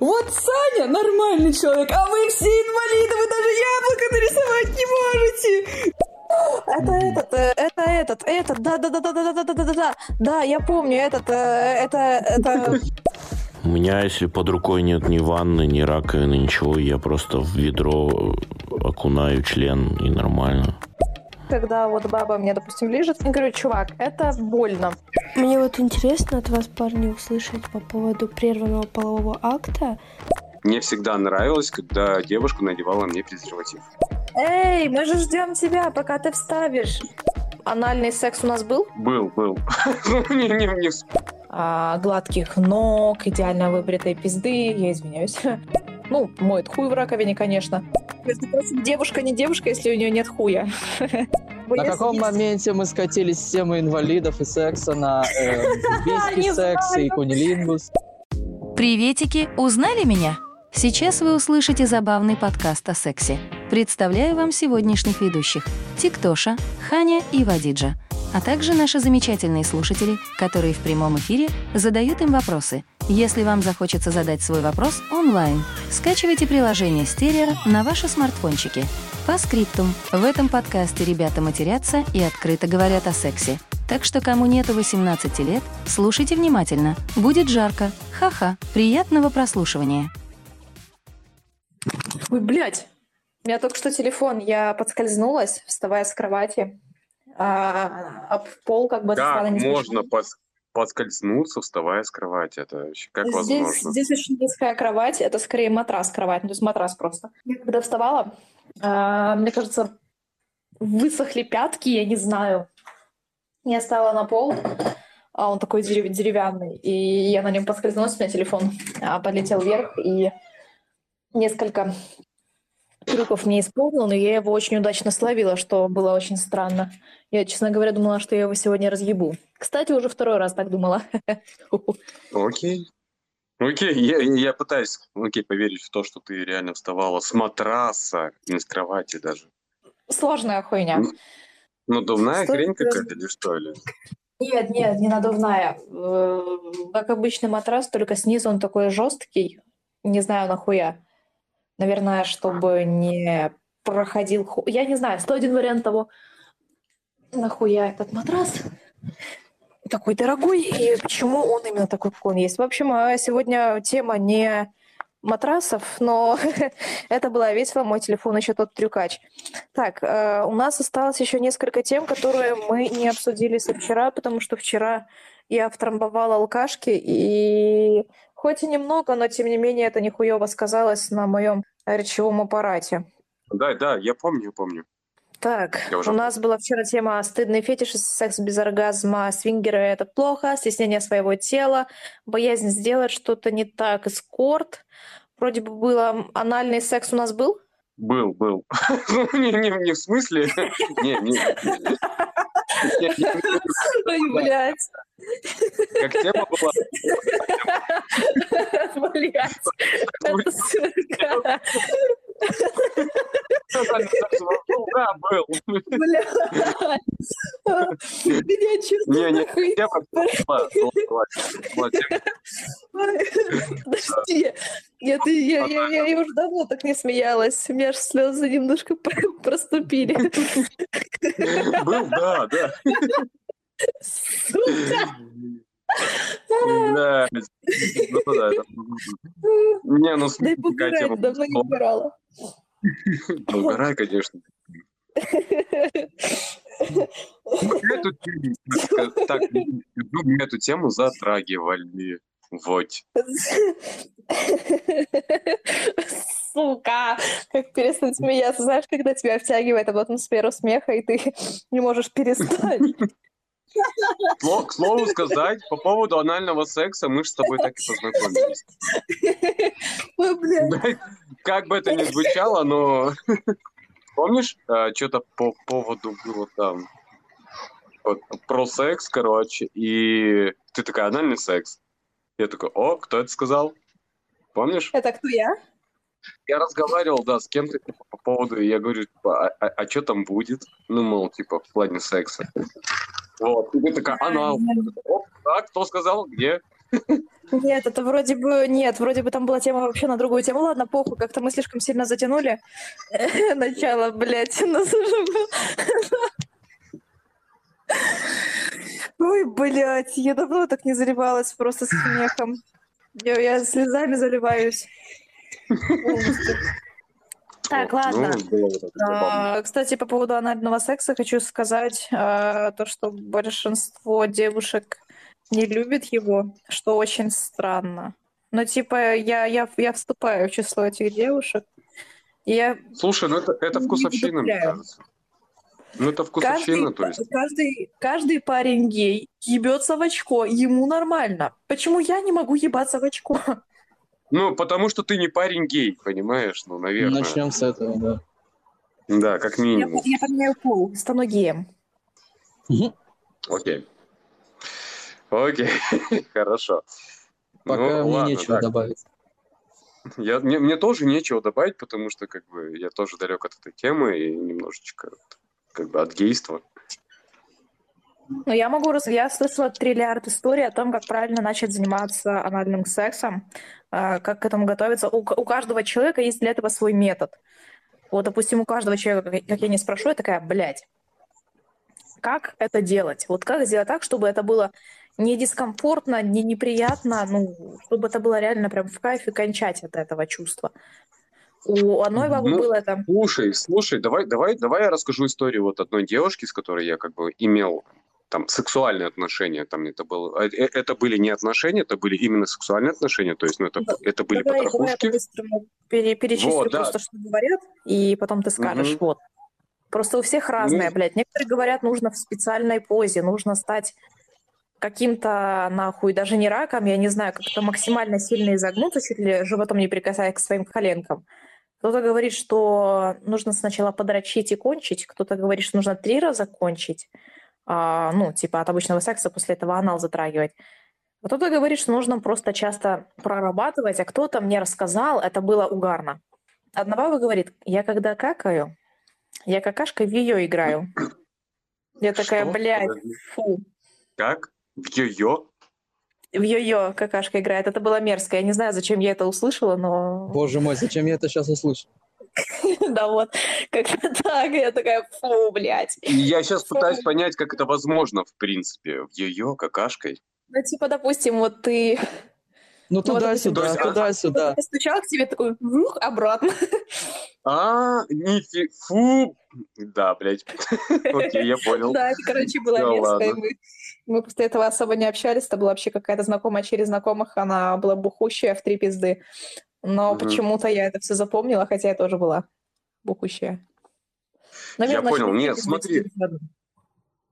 Вот Саня нормальный человек, а вы все инвалиды, вы даже яблоко нарисовать не можете. Это этот, э, это этот, этот, да, да, да, да, да, да, да, да, да, да, да, я помню, этот, э, это, это. У меня, если под рукой нет ни ванны, ни раковины, ничего, я просто в ведро окунаю член и нормально. Когда вот баба мне, допустим, лежит, я говорю, чувак, это больно. Мне вот интересно от вас, парни, услышать по поводу прерванного полового акта. Мне всегда нравилось, когда девушка надевала мне презерватив. Эй, мы же ждем тебя, пока ты вставишь. Анальный секс у нас был? Был, был. Не, не, не. А, гладких ног, идеально выбритой пизды, я извиняюсь. Ну, моет хуй в раковине, конечно. Девушка не девушка, если у нее нет хуя. На каком моменте мы скатились с темы инвалидов и секса на э, секс и кунилингус? Приветики, узнали меня? Сейчас вы услышите забавный подкаст о сексе. Представляю вам сегодняшних ведущих – Тиктоша, Ханя и Вадиджа, а также наши замечательные слушатели, которые в прямом эфире задают им вопросы. Если вам захочется задать свой вопрос онлайн, скачивайте приложение Стерео на ваши смартфончики. По скриптум. В этом подкасте ребята матерятся и открыто говорят о сексе. Так что кому нету 18 лет, слушайте внимательно. Будет жарко. Ха-ха. Приятного прослушивания. Ой, блядь. У меня только что телефон. Я подскользнулась, вставая с кровати. А, пол как бы... не смешно. можно пос- подскользнуться, вставая с кровати. Это вообще как Здесь, возможно? здесь очень низкая кровать, это скорее матрас кровать, ну, то есть матрас просто. Я когда вставала, а, мне кажется, высохли пятки, я не знаю. Я стала на пол, а он такой дерев- деревянный, и я на нем поскользнулась, у меня телефон а, полетел вверх, и несколько трюков не исполнил, но я его очень удачно словила, что было очень странно. Я, честно говоря, думала, что я его сегодня разъебу. Кстати, уже второй раз так думала. Окей. Окей, я, я пытаюсь окей, поверить в то, что ты реально вставала с матраса, не с кровати даже. Сложная хуйня. Ну, Надувная Что хрень какая-то или что ли? Нет, нет, не надувная. Э, Как обычный матрас, только снизу он такой жесткий. Не знаю, нахуя. Наверное, чтобы не проходил... ху- Я не знаю, 101 вариант того, нахуя этот матрас такой дорогой и почему он именно такой, какой он есть. В общем, э, сегодня тема не матрасов, но это было весело. Мой телефон еще тот трюкач. Так, э, у нас осталось еще несколько тем, которые мы не обсудили со вчера, потому что вчера я втрамбовала алкашки, и хоть и немного, но тем не менее это нихуево сказалось на моем речевом аппарате. Да, да, я помню, помню. Так, Я уже у нас была вчера тема стыдные фетиши, секс без оргазма, свингеры – это плохо, стеснение своего тела, боязнь сделать что-то не так, эскорт. Вроде бы было анальный секс у нас был? Был, был. Не, не, не в смысле. Не, не. не, не, Ой, блядь. Как тема была. Блядь. Да, был. Блядь. Меня чувствую Не, не. Подожди. Я, я, я, я уже давно так не смеялась. У меня аж слезы немножко проступили. Был, да, да. Сука. Да. Ну да. Не, ну Дай погорать, давно не угорала. Ну, угорай, конечно. Эту тему, так, ну, мы эту тему затрагивали. Вот. Сука! Как перестать смеяться? Знаешь, когда тебя втягивает в атмосферу смеха, и ты не можешь перестать. К слову сказать, по поводу анального секса мы же с тобой так и познакомились. Ой, Как бы это ни звучало, но помнишь, что-то по поводу было там вот, про секс, короче, и ты такая, анальный секс. Я такой, о, кто это сказал? Помнишь? Это кто я? Я разговаривал, да, с кем-то типа, по поводу, я говорю, типа, а, что там будет? Ну, мол, типа, в плане секса. Вот, и ты такая, анал. Оп, да, кто сказал, где? Нет, это вроде бы... Нет, вроде бы там была тема вообще на другую тему. Ладно, похуй, как-то мы слишком сильно затянули. Начало, блядь, нас уже было. Ой, блядь, я давно так не заливалась просто с смехом. Я, я слезами заливаюсь. Так, ладно. Ну, вот. А, Кстати, по поводу анального секса хочу сказать а, то, что большинство девушек не любит его, что очень странно. Но типа я, я, я вступаю в число этих девушек. Я Слушай, ну это, это вкусовщина, мне кажется. Ну это вкусовщина, то есть. каждый, каждый парень гей ебется в очко, ему нормально. Почему я не могу ебаться в очко? Ну, потому что ты не парень гей, понимаешь? Ну, наверное. Начнем с этого, да. Да, как Я, минимум. я поменяю пол, стану геем. Окей. Окей, хорошо. Пока Ну, мне ладно, нечего так. добавить. Я, мне, мне тоже нечего добавить, потому что как бы я тоже далек от этой темы и немножечко как бы от гейства. Но я могу... рас- Я слышала триллиард историй о том, как правильно начать заниматься анальным сексом, а, как к этому готовиться. У, у каждого человека есть для этого свой метод. Вот, допустим, у каждого человека, как как я не спрошу, я такая, блядь, как это делать? Вот как сделать так, чтобы это было не дискомфортно, не неприятно, ну, чтобы это было реально прям в кайф и кончать от этого чувства. У одной бабы Ну, было это... Слушай, слушай, давай, давай, давай я расскажу историю вот одной девушки, с которой я как бы имел там сексуальные отношения, там это было, э, э, это были не отношения, это были именно сексуальные отношения, то есть, ну это, Да. это были Давай, давай я потрохушки. пере- перечислю Вот, да. просто, что говорят, и потом ты скажешь, Мгм. вот. Просто у всех разное, Ну. блядь. Некоторые говорят, нужно в специальной позе, нужно стать каким-то, нахуй, даже не раком, я не знаю, как-то максимально сильно изогнуться, чуть ли животом не прикасаясь к своим коленкам. Кто-то говорит, что нужно сначала подрочить и кончить, кто-то говорит, что нужно три раза кончить, а, ну, типа от обычного секса после этого анал затрагивать. А Кто-то говорит, что нужно просто часто прорабатывать, а кто-то мне рассказал, это было угарно. Одна баба говорит, я когда какаю, я какашкой в ее играю. Я такая, блядь, фу. Как? В йо-йо? В ее какашка играет. Это было мерзко. Я не знаю, зачем я это услышала, но... Боже мой, зачем я это сейчас услышал? Да вот, как-то так. Я такая, фу, блядь. Я сейчас пытаюсь понять, как это возможно, в принципе, в йо-йо, какашкой. Ну, типа, допустим, вот ты Ну допустим, туда-сюда, а- туда-сюда. постучал к тебе, такой, вух, обратно. А, нифи... Фу! Да, блядь. Окей, я понял. Да, это, короче, ладно. Мы, мы после этого особо не общались. Это была вообще какая-то знакомая через знакомых. Она была бухущая в три пизды. Но Мгм. почему-то я это все запомнила, хотя я тоже была бухущая. Я понял. Нет, три смотри.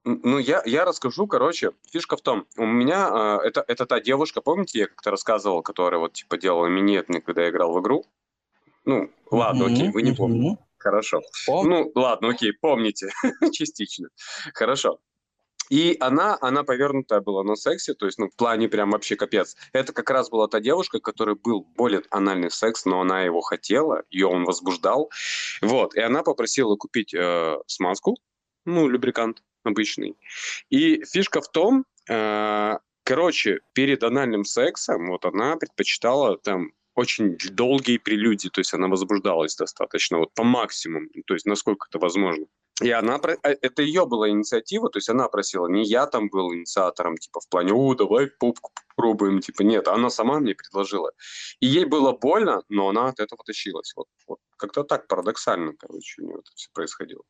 Ну, я, я расскажу, короче, фишка в том, у меня, э, это, это та девушка, помните, я как-то рассказывал, которая вот, типа, делала минет мне, когда я играл в игру? Ну, ладно, Мгм, окей, вы не помните. мгм. Хорошо. Пом- Ну, ладно, окей, помните, частично. Хорошо. И она, она повернутая была на сексе, то есть, ну, в плане прям вообще капец. Это как раз была та девушка, которой был более анальный секс, но она его хотела, ее он возбуждал. Вот, и она попросила купить э, смазку, ну, любрикант обычный. И фишка в том, э, короче, перед анальным сексом вот она предпочитала там очень долгие прелюдии, то есть она возбуждалась достаточно, вот по максимуму, то есть насколько это возможно. И она, про- э, это ее была инициатива, то есть она просила, не я там был инициатором, типа в плане, о, давай попку попробуем, типа нет, она сама мне предложила. И ей было больно, но она от этого тащилась. Вот, вот. как-то так парадоксально, короче, у нее это все происходило.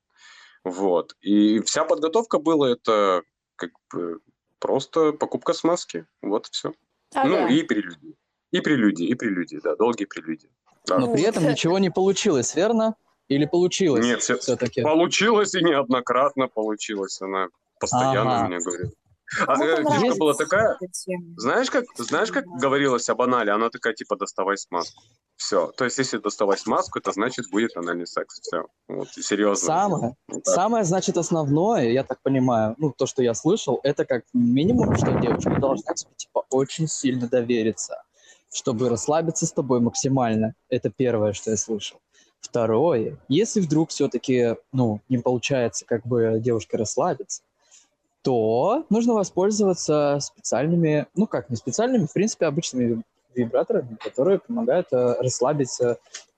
Вот. И вся подготовка была это как бы просто покупка смазки. Вот все. Ну Ага. и прелюдии. И прелюдии, и прелюдии, да, долгие прелюдии. Да. Но при этом ничего не получилось, верно? Или получилось Нет, все, все-таки? получилось и неоднократно получилось. Она постоянно Ага. мне говорит. А э, фишка нравится была такая, знаешь как, знаешь, как говорилось об анале? Она такая, типа, доставай смазку. Все. То есть, если доставать смазку, это значит будет анальный секс. Все. Вот, серьезно. Самое, Вот так. самое, значит, основное, я так понимаю, ну, то, что я слышал, это как минимум, что девушка должна тебе, типа, очень сильно довериться, чтобы расслабиться с тобой максимально. Это первое, что я слышал. Второе, если вдруг все-таки, ну, не получается как бы девушке расслабиться, то нужно воспользоваться специальными, ну как, не специальными, в принципе, обычными вибраторами, которые помогают э, расслабить э,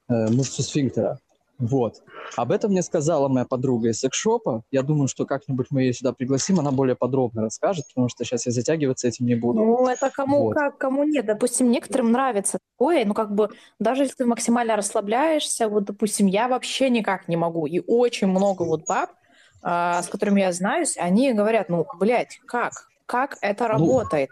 э, мышцу сфинктера. Вот. Об этом мне сказала моя подруга из секшопа. Я думаю, что как-нибудь мы ее сюда пригласим, она более подробно расскажет, потому что сейчас я затягиваться этим не буду. Ну, это кому Вот. как, кому нет. Допустим, некоторым нравится такое, ну, как бы, даже если ты максимально расслабляешься, вот, допустим, я вообще никак не могу. И очень много вот баб, а, с которыми я знаюсь, они говорят, ну, блядь, как? Как это работает?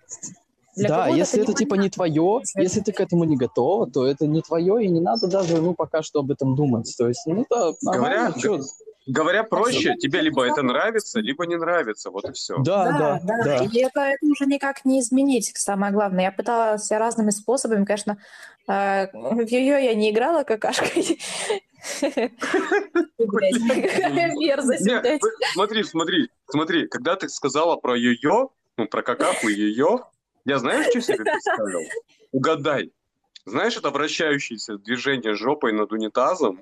Для да, если это типа не твое, Это- если ты к этому не готова, то это не твое, и не надо даже, ну, пока что об этом думать. То есть, ну, это нормально, Говоря-. Говоря проще, тебе либо это нравится, либо не нравится. Вот и все. Да, да, да, да. И это, это уже никак не изменить, самое главное. Я пыталась разными способами, конечно, э, в йо-йо я не играла какашкой. Какая мерзость, смотри, смотри, смотри, когда ты сказала про йо-йо, ну, про какаху и йо-йо, я знаешь, что себе представил? Угадай. Знаешь, это вращающееся движение жопой над унитазом?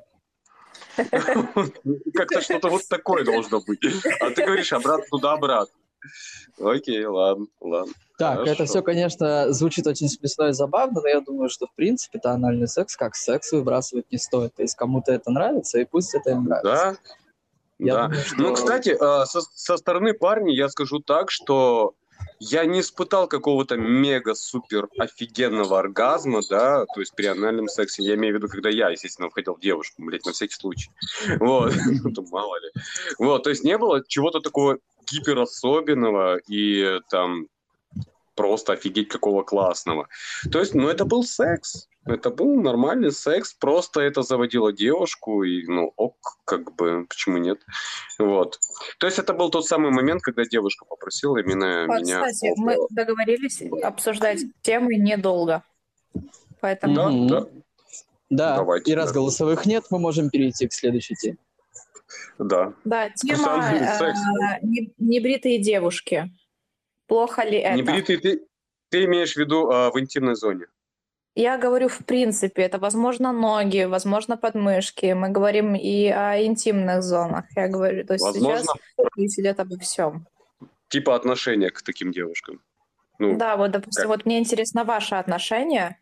Как-то что-то вот такое должно быть. А ты говоришь обратно туда-обратно. Окей, ладно, ладно. Так, Хорошо. это все, конечно, звучит очень смешно и забавно, но я думаю, что, в принципе, это анальный секс как секс выбрасывать не стоит. То есть кому-то это нравится, и пусть это им нравится. Да? Я да. думаю, что- Ну, кстати, э, со, со стороны парней я скажу так, что я не испытал какого-то мега-супер офигенного оргазма, да, то есть при анальном сексе, я имею в виду, когда я, естественно, входил в девушку, блядь, на всякий случай. Вот, ну, мало ли. Вот, то есть не было чего-то такого гиперособенного и там просто офигеть какого классного. То есть, ну, это был секс. Это был нормальный секс, просто это заводило девушку, и, ну, ок, как бы, почему нет? Вот. То есть это был тот самый момент, когда девушка попросила именно А, меня... Кстати, мы договорились обсуждать темы недолго. Поэтому Да, Мгм. да, Да, Давайте, и раз да. голосовых нет, мы можем перейти к следующей теме. да. Да, тема э, небритые девушки. Плохо ли это? Небритый ты, ты имеешь в виду а, в интимной зоне? Я говорю в принципе, это возможно ноги, возможно подмышки. Мы говорим и о интимных зонах. Я говорю, то есть Возможно, сейчас идет обо всем. типа отношения к таким девушкам. Ну, Да, вот, допустим, как? вот мне интересно ваше отношение.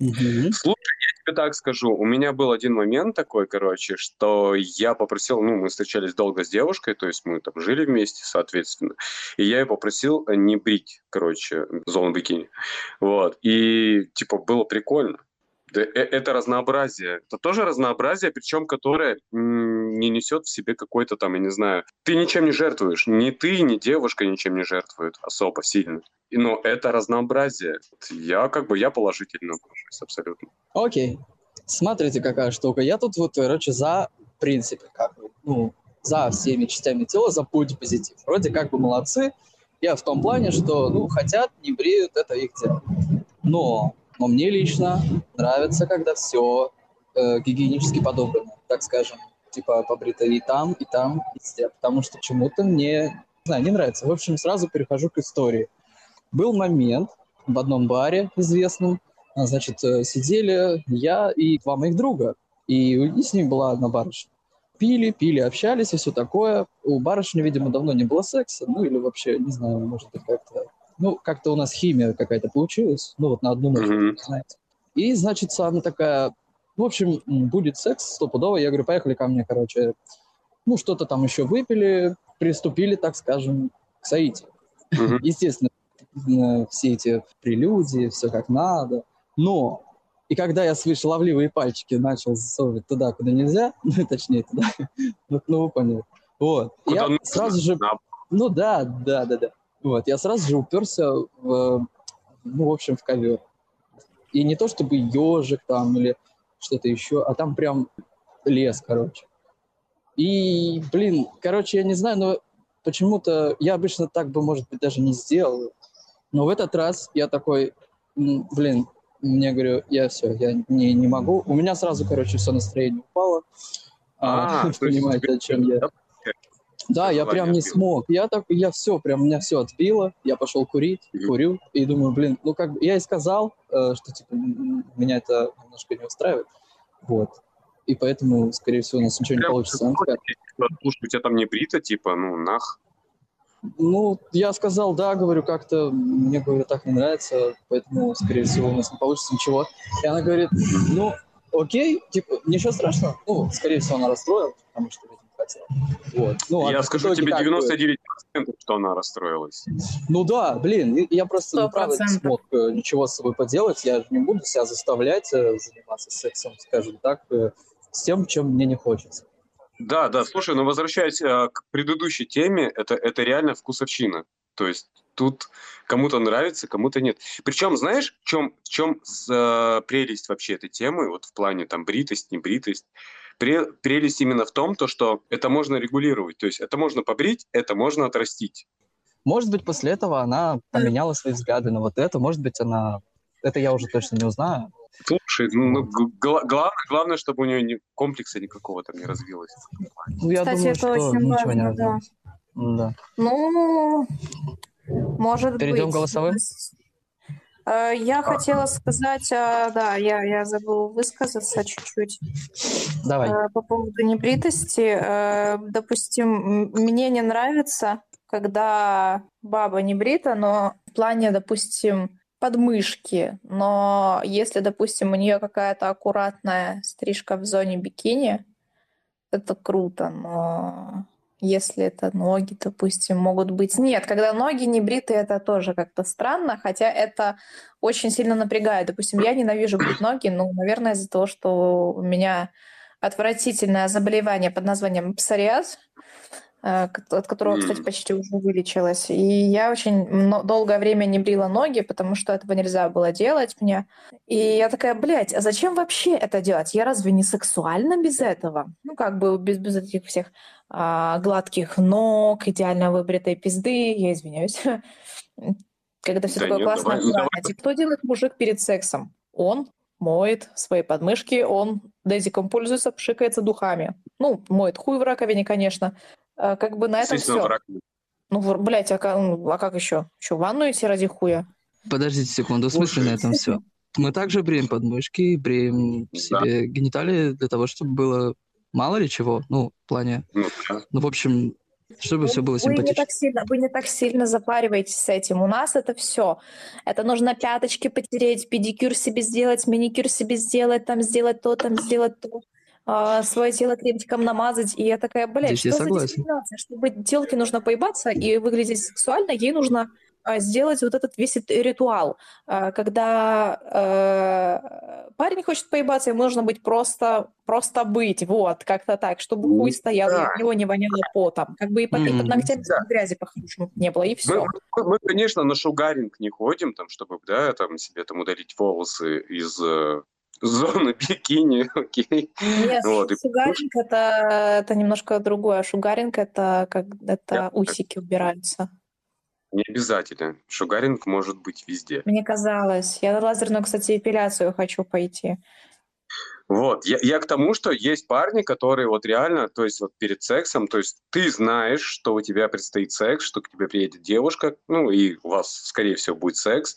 Мгм. Слушай, тебе так скажу. У меня был один момент такой, короче, что я попросил, ну, мы встречались долго с девушкой, то есть мы там жили вместе, соответственно, и я ее попросил э, не брить, короче, зону бикини. Вот. И, типа, было прикольно. Э- это разнообразие. Это тоже разнообразие, причем которое не несет в себе какой-то там, я не знаю, ты ничем не жертвуешь. Ни ты, ни девушка ничем не жертвуют особо сильно. Но это разнообразие. Я как бы, я положительно отношусь абсолютно. Окей. Смотрите, какая штука. Я тут вот, короче, за принципе, как бы, ну, за всеми частями тела, за путь позитив. Вроде как бы молодцы. Я в том плане, что, ну, хотят, не бреют, это их дело. Но, но мне лично нравится, когда все э, гигиенически подобрано, так скажем. Типа побрито и там, и там, и везде. Потому что чему-то мне, не знаю, не нравится. В общем, сразу перехожу к истории. Был момент в одном баре известном, Значит, э, сидели я и два моих друга, и, и с ним была одна барышня. Пили, пили, общались и все такое. У барышни, видимо, давно не было секса, ну или вообще, не знаю, может быть, как-то... Ну, как-то у нас химия какая-то получилась, ну вот на одну ночь, Мгм. знаете. И, значит, она такая, в общем, будет секс стопудово. Я говорю, поехали ко мне, короче. Ну, что-то там еще выпили, приступили, так скажем, к Саите. Мгм. Естественно, э, все эти прелюдии, все как надо. Но и когда я свои шаловливые пальчики начал засовывать туда, куда нельзя, ну, точнее, туда, ну, ну, вы поняли. Вот. Куда я сразу же... Ну да, да, да, да. Вот, я сразу же уперся в, ну, в общем, в ковер. И не то чтобы ежик там или что-то еще, а там прям лес, короче. И, блин, короче, я не знаю, но почему-то я обычно так бы, может быть, даже не сделал. Но в этот раз я такой, блин, мне говорю, я все, я не, не могу. У меня сразу, короче, все настроение упало. А, А, понимаете, о чем я. да, Да, я прям не отбило. смог. Я так, я все, прям меня все отбило. Я пошел курить, курю и думаю, блин, ну как бы я и сказал, э, что типа меня это немножко не устраивает, вот. И поэтому, скорее всего, у нас ничего не получится. Слушай, у тебя там не брито, типа, ну, нах. Ну, я сказал, да, говорю, как-то мне, говорю, так не нравится, поэтому, скорее всего, у нас не получится ничего. И она говорит, ну, окей, типа, ничего страшного. Ну, скорее всего, она расстроилась, потому что видимо, хотела. Вот. Ну, Я а в скажу тебе как бы- 99%, что она расстроилась. Ну да, блин, я просто Сто ну, правда не смог э, ничего с собой поделать. Я же не буду себя заставлять э, заниматься сексом, скажем так, э, с тем, чем мне не хочется. Да, да, слушай, ну возвращаясь э, к предыдущей теме, это, это реально вкусовщина. То есть тут кому-то нравится, кому-то нет. Причем, знаешь, в чем, в чем с, э, прелесть вообще этой темы, вот в плане там бритость, не бритость? Пре- прелесть именно в том, то, что это можно регулировать. То есть это можно побрить, это можно отрастить. Может быть, после этого она поменяла свои взгляды на вот это. Может быть, она... Это я уже точно не узнаю. Слушай, ну, гла- главное, главное, чтобы у нее ни- комплекса никакого там не развилось. Ну, я Кстати, думаю, это что очень ничего не важно, да. Да. Ну, может Перейдем быть. к голосовым? Э, Я хотела сказать, э, да, я, я забыла высказаться чуть-чуть Давай. э, по поводу небритости. Допустим, мне не нравится, когда баба не брита, но в плане, допустим, подмышки. Но если, допустим, у нее какая-то аккуратная стрижка в зоне бикини, это круто, но если это ноги, допустим, могут быть... Нет, когда ноги не бриты, это тоже как-то странно, хотя это очень сильно напрягает. Допустим, я ненавижу брить ноги, ну, наверное, из-за того, что у меня отвратительное заболевание под названием псориаз, от которого, кстати, почти уже вылечилась. И я очень долгое время не брила ноги, потому что этого нельзя было делать мне. И я такая, блядь, а зачем вообще это делать? Я разве не сексуальна без этого? Ну, как бы без, без этих всех а, гладких ног, идеально выбритой пизды, я извиняюсь. Когда все Да такое нет, классное, давай. Типа, Что делает мужик перед сексом? Он моет свои подмышки, он дезиком пользуется, пшикается духами. Ну, моет хуй в раковине, конечно. А, Как бы на этом все. Ну, блядь, а, ка- ну, а как еще? Что, в ванну идти ради хуя? Подождите секунду, в смысле на этом все? Мы также бреем подмышки, бреем Да. себе гениталии для того, чтобы было мало ли чего. Ну, в плане... ну, да. Ну, в общем, чтобы все было Вы не, симпатично. так сильно, вы не так сильно запариваетесь с этим. У нас это все. Это нужно пяточки потереть, педикюр себе сделать, маникюр себе сделать, там сделать то, там сделать то. А, свое тело кремчиком намазать. И я такая, блядь, Здесь что за дискриминация? Чтобы телке нужно поебаться и выглядеть сексуально, ей нужно а, сделать вот этот весь этот ритуал. А, Когда э, парень хочет поебаться, ему нужно быть просто, просто быть, вот, как-то так, чтобы Ну хуй стоял, и да. от него не воняло потом. Как бы и под, и под ногтями Да. грязи по-хорошему не было, и все. мы, мы, конечно, на шугаринг не ходим, там, чтобы, да, там, себе там удалить волосы из э, зоны бикини, окей. Нет, Вот, и- шугаринг это, это немножко другое. Шугаринг это как это Я- усики убираются. Не обязательно. Шугаринг может быть везде. Мне казалось. Я на лазерную, кстати, эпиляцию хочу пойти. Вот, я, я к тому, что есть парни, которые вот реально, то есть вот перед сексом, то есть ты знаешь, что у тебя предстоит секс, что к тебе приедет девушка, ну и у вас, скорее всего, будет секс.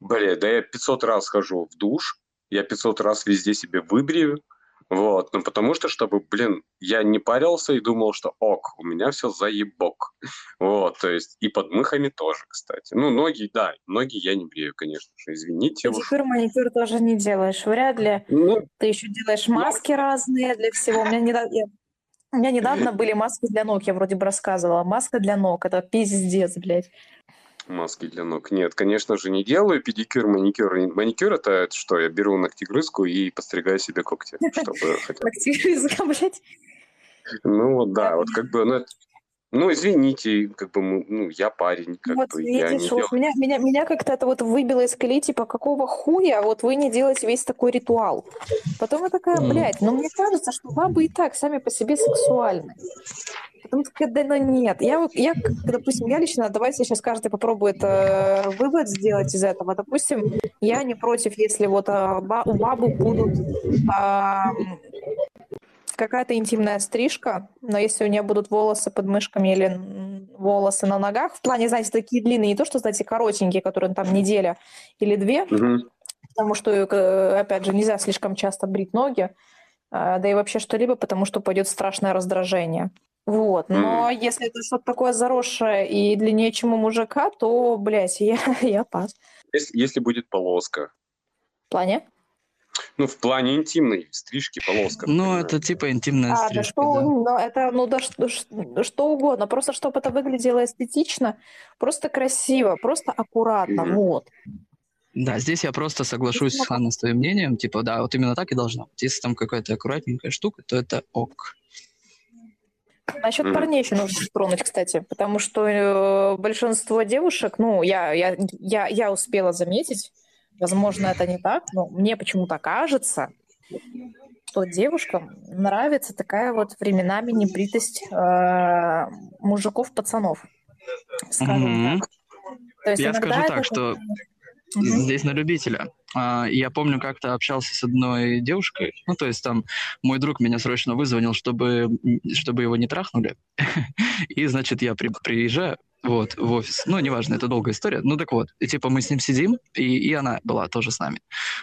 Бля, да я 500 раз хожу в душ, я 500 раз везде себе выбрию, вот, ну потому что, чтобы, блин, я не парился и думал, что ок, у меня все заебок. Вот, то есть и под мыхами тоже, кстати. Ну, ноги, да, ноги я не брею, конечно же, извините уж. Педикюр, маникюр тоже не делаешь. Вряд ли. Ну, Ты еще делаешь маски разные для всего. У меня, недавно, у меня недавно были маски для ног, я вроде бы рассказывала. Маска для ног, это пиздец, блядь. Маски для ног. Нет, конечно же, не делаю педикюр, маникюр. Маникюр это, это что? Я беру ногтегрызку и постригаю себе когти, чтобы Языка, блядь. Ну вот да, вот как бы, ну, ну извините, как бы, мы- ну я парень, как вот бы, я не видишь, вот делаю. меня, меня, меня как-то это вот выбило из колеи, типа, какого хуя вот вы не делаете весь такой ритуал? Потом я такая, блядь, ну мне кажется, что бабы и так сами по себе сексуальны. Потом такая, да ну нет. Я, вот- я, допустим, я лично, давайте сейчас каждый попробует э, вывод сделать из этого. Допустим, я не против, если вот а, ба- у бабы будут м, какая-то интимная стрижка, но если у нее будут волосы под мышками или волосы на ногах, в плане, знаете, такие длинные, не то, что, знаете, коротенькие, которые там неделя или две, Мгм. потому что, э, опять же, нельзя слишком часто брить ноги, а, да и вообще что-либо, потому что пойдет страшное раздражение. Вот, но если это что-то такое заросшее и длиннее, чем у мужика, то, блядь, я, я пас. Если, если будет полоска. В плане? Ну, в плане интимной стрижки полоска. Ну, это типа интимная А, да стрижка, что, да. ну, это, ну, да что, что угодно, просто чтобы это выглядело эстетично, просто красиво, просто аккуратно, Мгм. вот. Да, здесь я просто соглашусь с Ханной с твоим мнением. Типа, да, вот именно так и должно быть. Если там какая-то аккуратненькая штука, то это ок. Насчет парней еще нужно затронуть, кстати, потому что э, большинство девушек, ну, я, я, я, я успела заметить, возможно, это не так, но мне почему-то кажется, что девушкам нравится такая вот временами небритость э, мужиков-пацанов, скажем Мгм. так. То есть Я скажу это так, Мгм. здесь на любителя. А, Я помню, как-то общался с одной девушкой. Ну, то есть там мой друг меня срочно вызвонил, чтобы, чтобы его не трахнули. И, значит, я при- приезжаю вот, в офис. Ну, неважно, это долгая история. Ну, так вот, и, типа мы с ним сидим, и, и она была тоже с нами.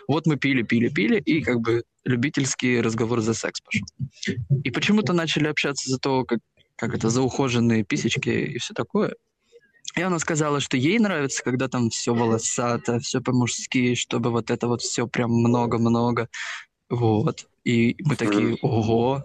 Вот мы пили, пили, пили, и как бы любительский разговор за секс пошел. И почему-то начали общаться за то, как, как это, за ухоженные писечки и все такое. И она сказала, что ей нравится, когда там все волосато, все по-мужски, чтобы вот это вот все прям много-много. Вот. И мы такие, ого.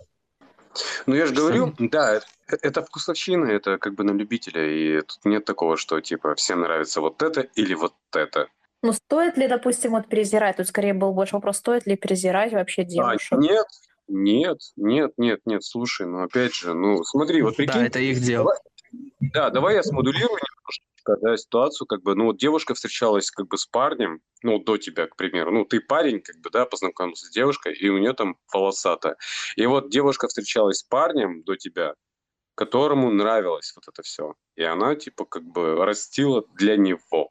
Ну, я же говорю, да, это, это вкусовщина, это как бы на любителя, и тут нет такого, что, типа, всем нравится вот это или вот это. Ну, стоит ли, допустим, вот презирать? Тут скорее был больше вопрос, стоит ли презирать вообще А, девушек? нет, нет, нет, нет, нет, слушай, ну, опять же, ну, смотри, вот прикинь, Да, это их дело. Да, давай я смодулирую немножко да, ситуацию, как бы, ну, вот девушка встречалась как бы с парнем, ну, до тебя, к примеру, ну, ты парень, как бы, да, познакомился с девушкой, и у нее там волосата. И вот девушка встречалась с парнем до тебя, которому нравилось вот это все. И она, типа, как бы растила для него.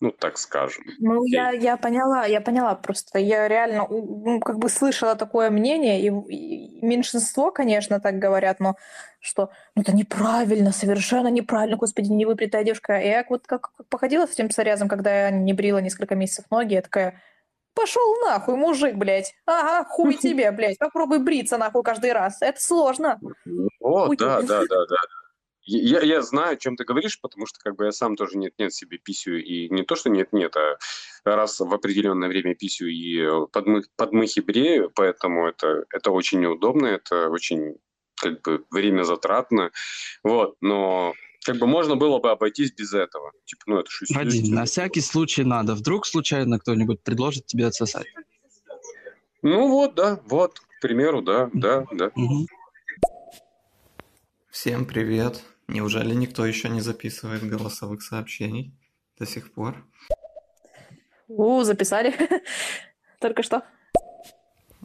Ну, так скажем. Ну, я, я поняла, я поняла. Просто я реально ну, как бы слышала такое мнение, и, и меньшинство, конечно, так говорят, но что ну, это неправильно, совершенно неправильно, господи, не выбритая девушка. И я вот как походила с этим псориазом, когда я не брила несколько месяцев ноги, я такая, пошел нахуй, мужик, блядь. Ага, хуй тебе, блядь, попробуй бриться нахуй каждый раз. Это сложно. О, да, ой. да, да, да. Я, я знаю, о чем ты говоришь, потому что как бы я сам тоже нет-нет себе писю, и не то, что нет-нет, а раз в определенное время писю и э, подмых, подмыхи брею, поэтому это, это очень неудобно, это очень как бы время затратно, вот, но как бы можно было бы обойтись без этого. Типа, ну это же Вадим, на всякий случай надо. Вдруг случайно кто-нибудь предложит тебе отсосать. Ну вот, да, вот, к примеру, да, да, да. Всем привет. Неужели никто еще не записывает голосовых сообщений до сих пор? У, записали. Только что.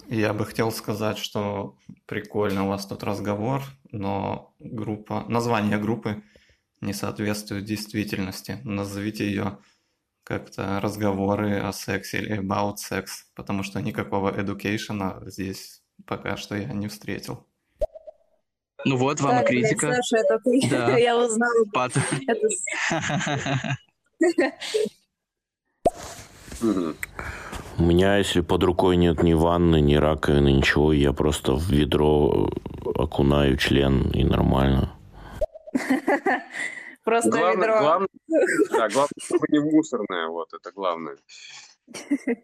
Я бы хотел сказать, что прикольно у вас тут разговор, но группа, название группы не соответствует действительности. Назовите ее как-то разговоры о сексе или about sex, потому что никакого education здесь пока что я не встретил. Ну вот вам и Да, блядь, критика. Саша, это ты. Да. Я узнала. Пат- Это. У меня, если под рукой нет ни ванны, ни раковины, ничего, я просто в ведро окунаю член и нормально. Просто Главное, ведро. главное, да, главное, чтобы не мусорное, вот, это главное.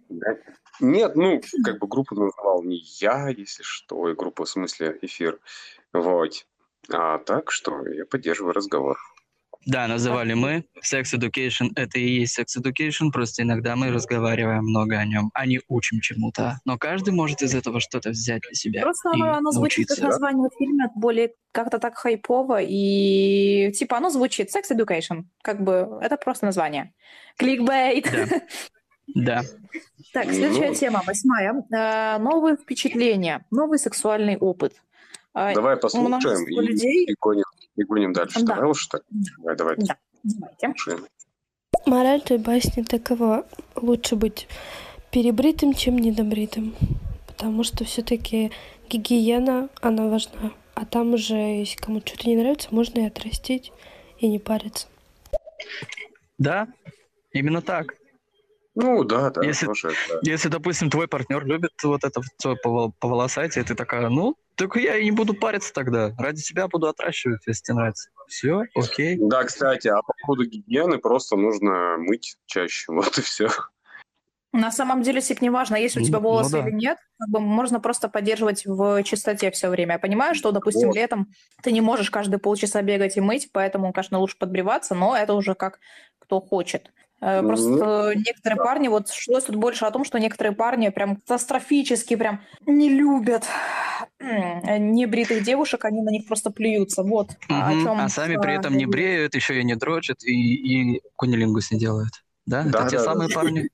Да. Нет, ну, как бы группу называл не я, если что, и группу в смысле эфир, вот. А так что я поддерживаю разговор. Да, называли мы. Sex Education — это и есть Sex Education, просто иногда мы разговариваем много о нем, а не учим чему-то. Но каждый может из этого что-то взять для себя Просто и оно, оно звучит как название фильма, более как-то так хайпово, и типа оно звучит Sex Education, как бы это просто название. Кликбейт. Да. Да. Так, следующая Ну. тема, восьмая. Э, Новые впечатления, новый сексуальный опыт. А, Давай послушаем и, людей- и гоним, и гоним дальше. Да. Давай уж так. Давай, давай, Да, давайте. слушаем. Мораль той басни такова. Лучше быть перебритым, чем недобритым. Потому что все-таки гигиена, она важна. А там уже, если кому что-то не нравится, можно и отрастить, и не париться. Да, именно так. Ну, да, да, Если- тоже, да. Если, допустим, твой партнер любит вот это все поволосать, и ты такая, ну, Только я и не буду париться тогда. Ради тебя буду отращивать, если тебе нравится. Все, окей. Да, кстати, а по поводу гигиены просто нужно мыть чаще. Вот и все. На самом деле, Сик, не важно, есть у тебя Ну, волосы ну да. или нет, как бы можно просто поддерживать в чистоте все время. Я понимаю, что, допустим, Вот. летом ты не можешь каждые полчаса бегать и мыть, поэтому, конечно, лучше подбриваться, но это уже как кто хочет. Э, Ну, Просто некоторые да. парни, вот шлось тут больше о том, что некоторые парни прям катастрофически прям не любят небритых девушек, они на них просто плюются. Вот о Мгм. чем А сами при этом не бреют, еще и не дрочат, и, и кунилингус не делают. Да? Да, Это те да, самые да. парни?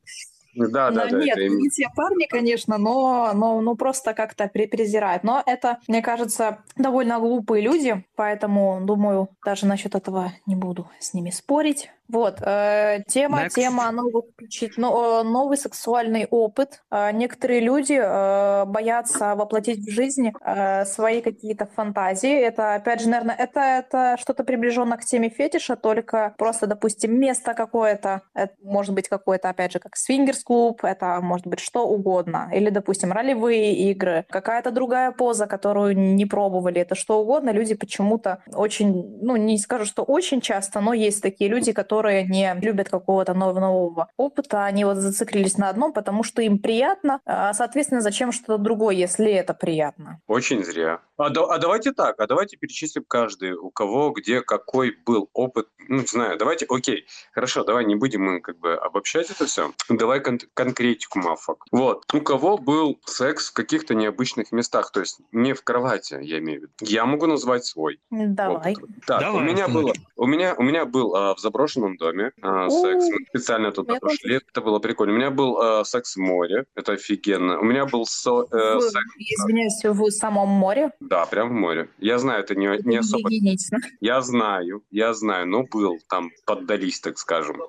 Да, да, Ну, да. нет, это не те парни, конечно, но, но, ну, просто как-то презирают. Но это, мне кажется, довольно глупые люди, поэтому, думаю, даже насчет этого не буду с ними спорить. Вот, э, тема, Next. тема новых, впечат- но- э, новый сексуальный опыт. Э, некоторые люди э, боятся воплотить в жизнь э, свои какие-то фантазии. Это, опять же, наверное, это, это что-то приближенно к теме фетиша, только просто, допустим, место какое-то, это может быть какое-то, опять же, как свингерс-клуб, это может быть что угодно. Или, допустим, ролевые игры, какая-то другая поза, которую не пробовали, это что угодно. Люди почему-то очень, ну, не скажу, что очень часто, но есть такие люди, которые не любят какого-то нового, нового опыта, они вот зациклились на одном, потому что им приятно, а, соответственно, зачем что-то другое, если это приятно? Очень зря. А, да- а давайте так, а давайте перечислим каждый, у кого где какой был опыт. Ну, не знаю, давайте, окей, хорошо, давай не будем мы как бы обобщать это все. Давай кон- конкретику, мафак. Вот, у кого был секс в каких-то необычных местах, то есть не в кровати, я имею в виду. Я могу назвать свой. Давай. опыт. Так, Давай, у меня было, у меня, у меня был а, в заброшенном доме а, секс. Мы специально туда тоже. пошли. Это было прикольно. У меня был а, секс в море. Это офигенно. У меня был со- э, В- секс, извиняюсь, в самом море. да, прям в море. Я знаю, это не, Это не особо гигиенично. я знаю, я знаю, но был там, поддались, так скажем.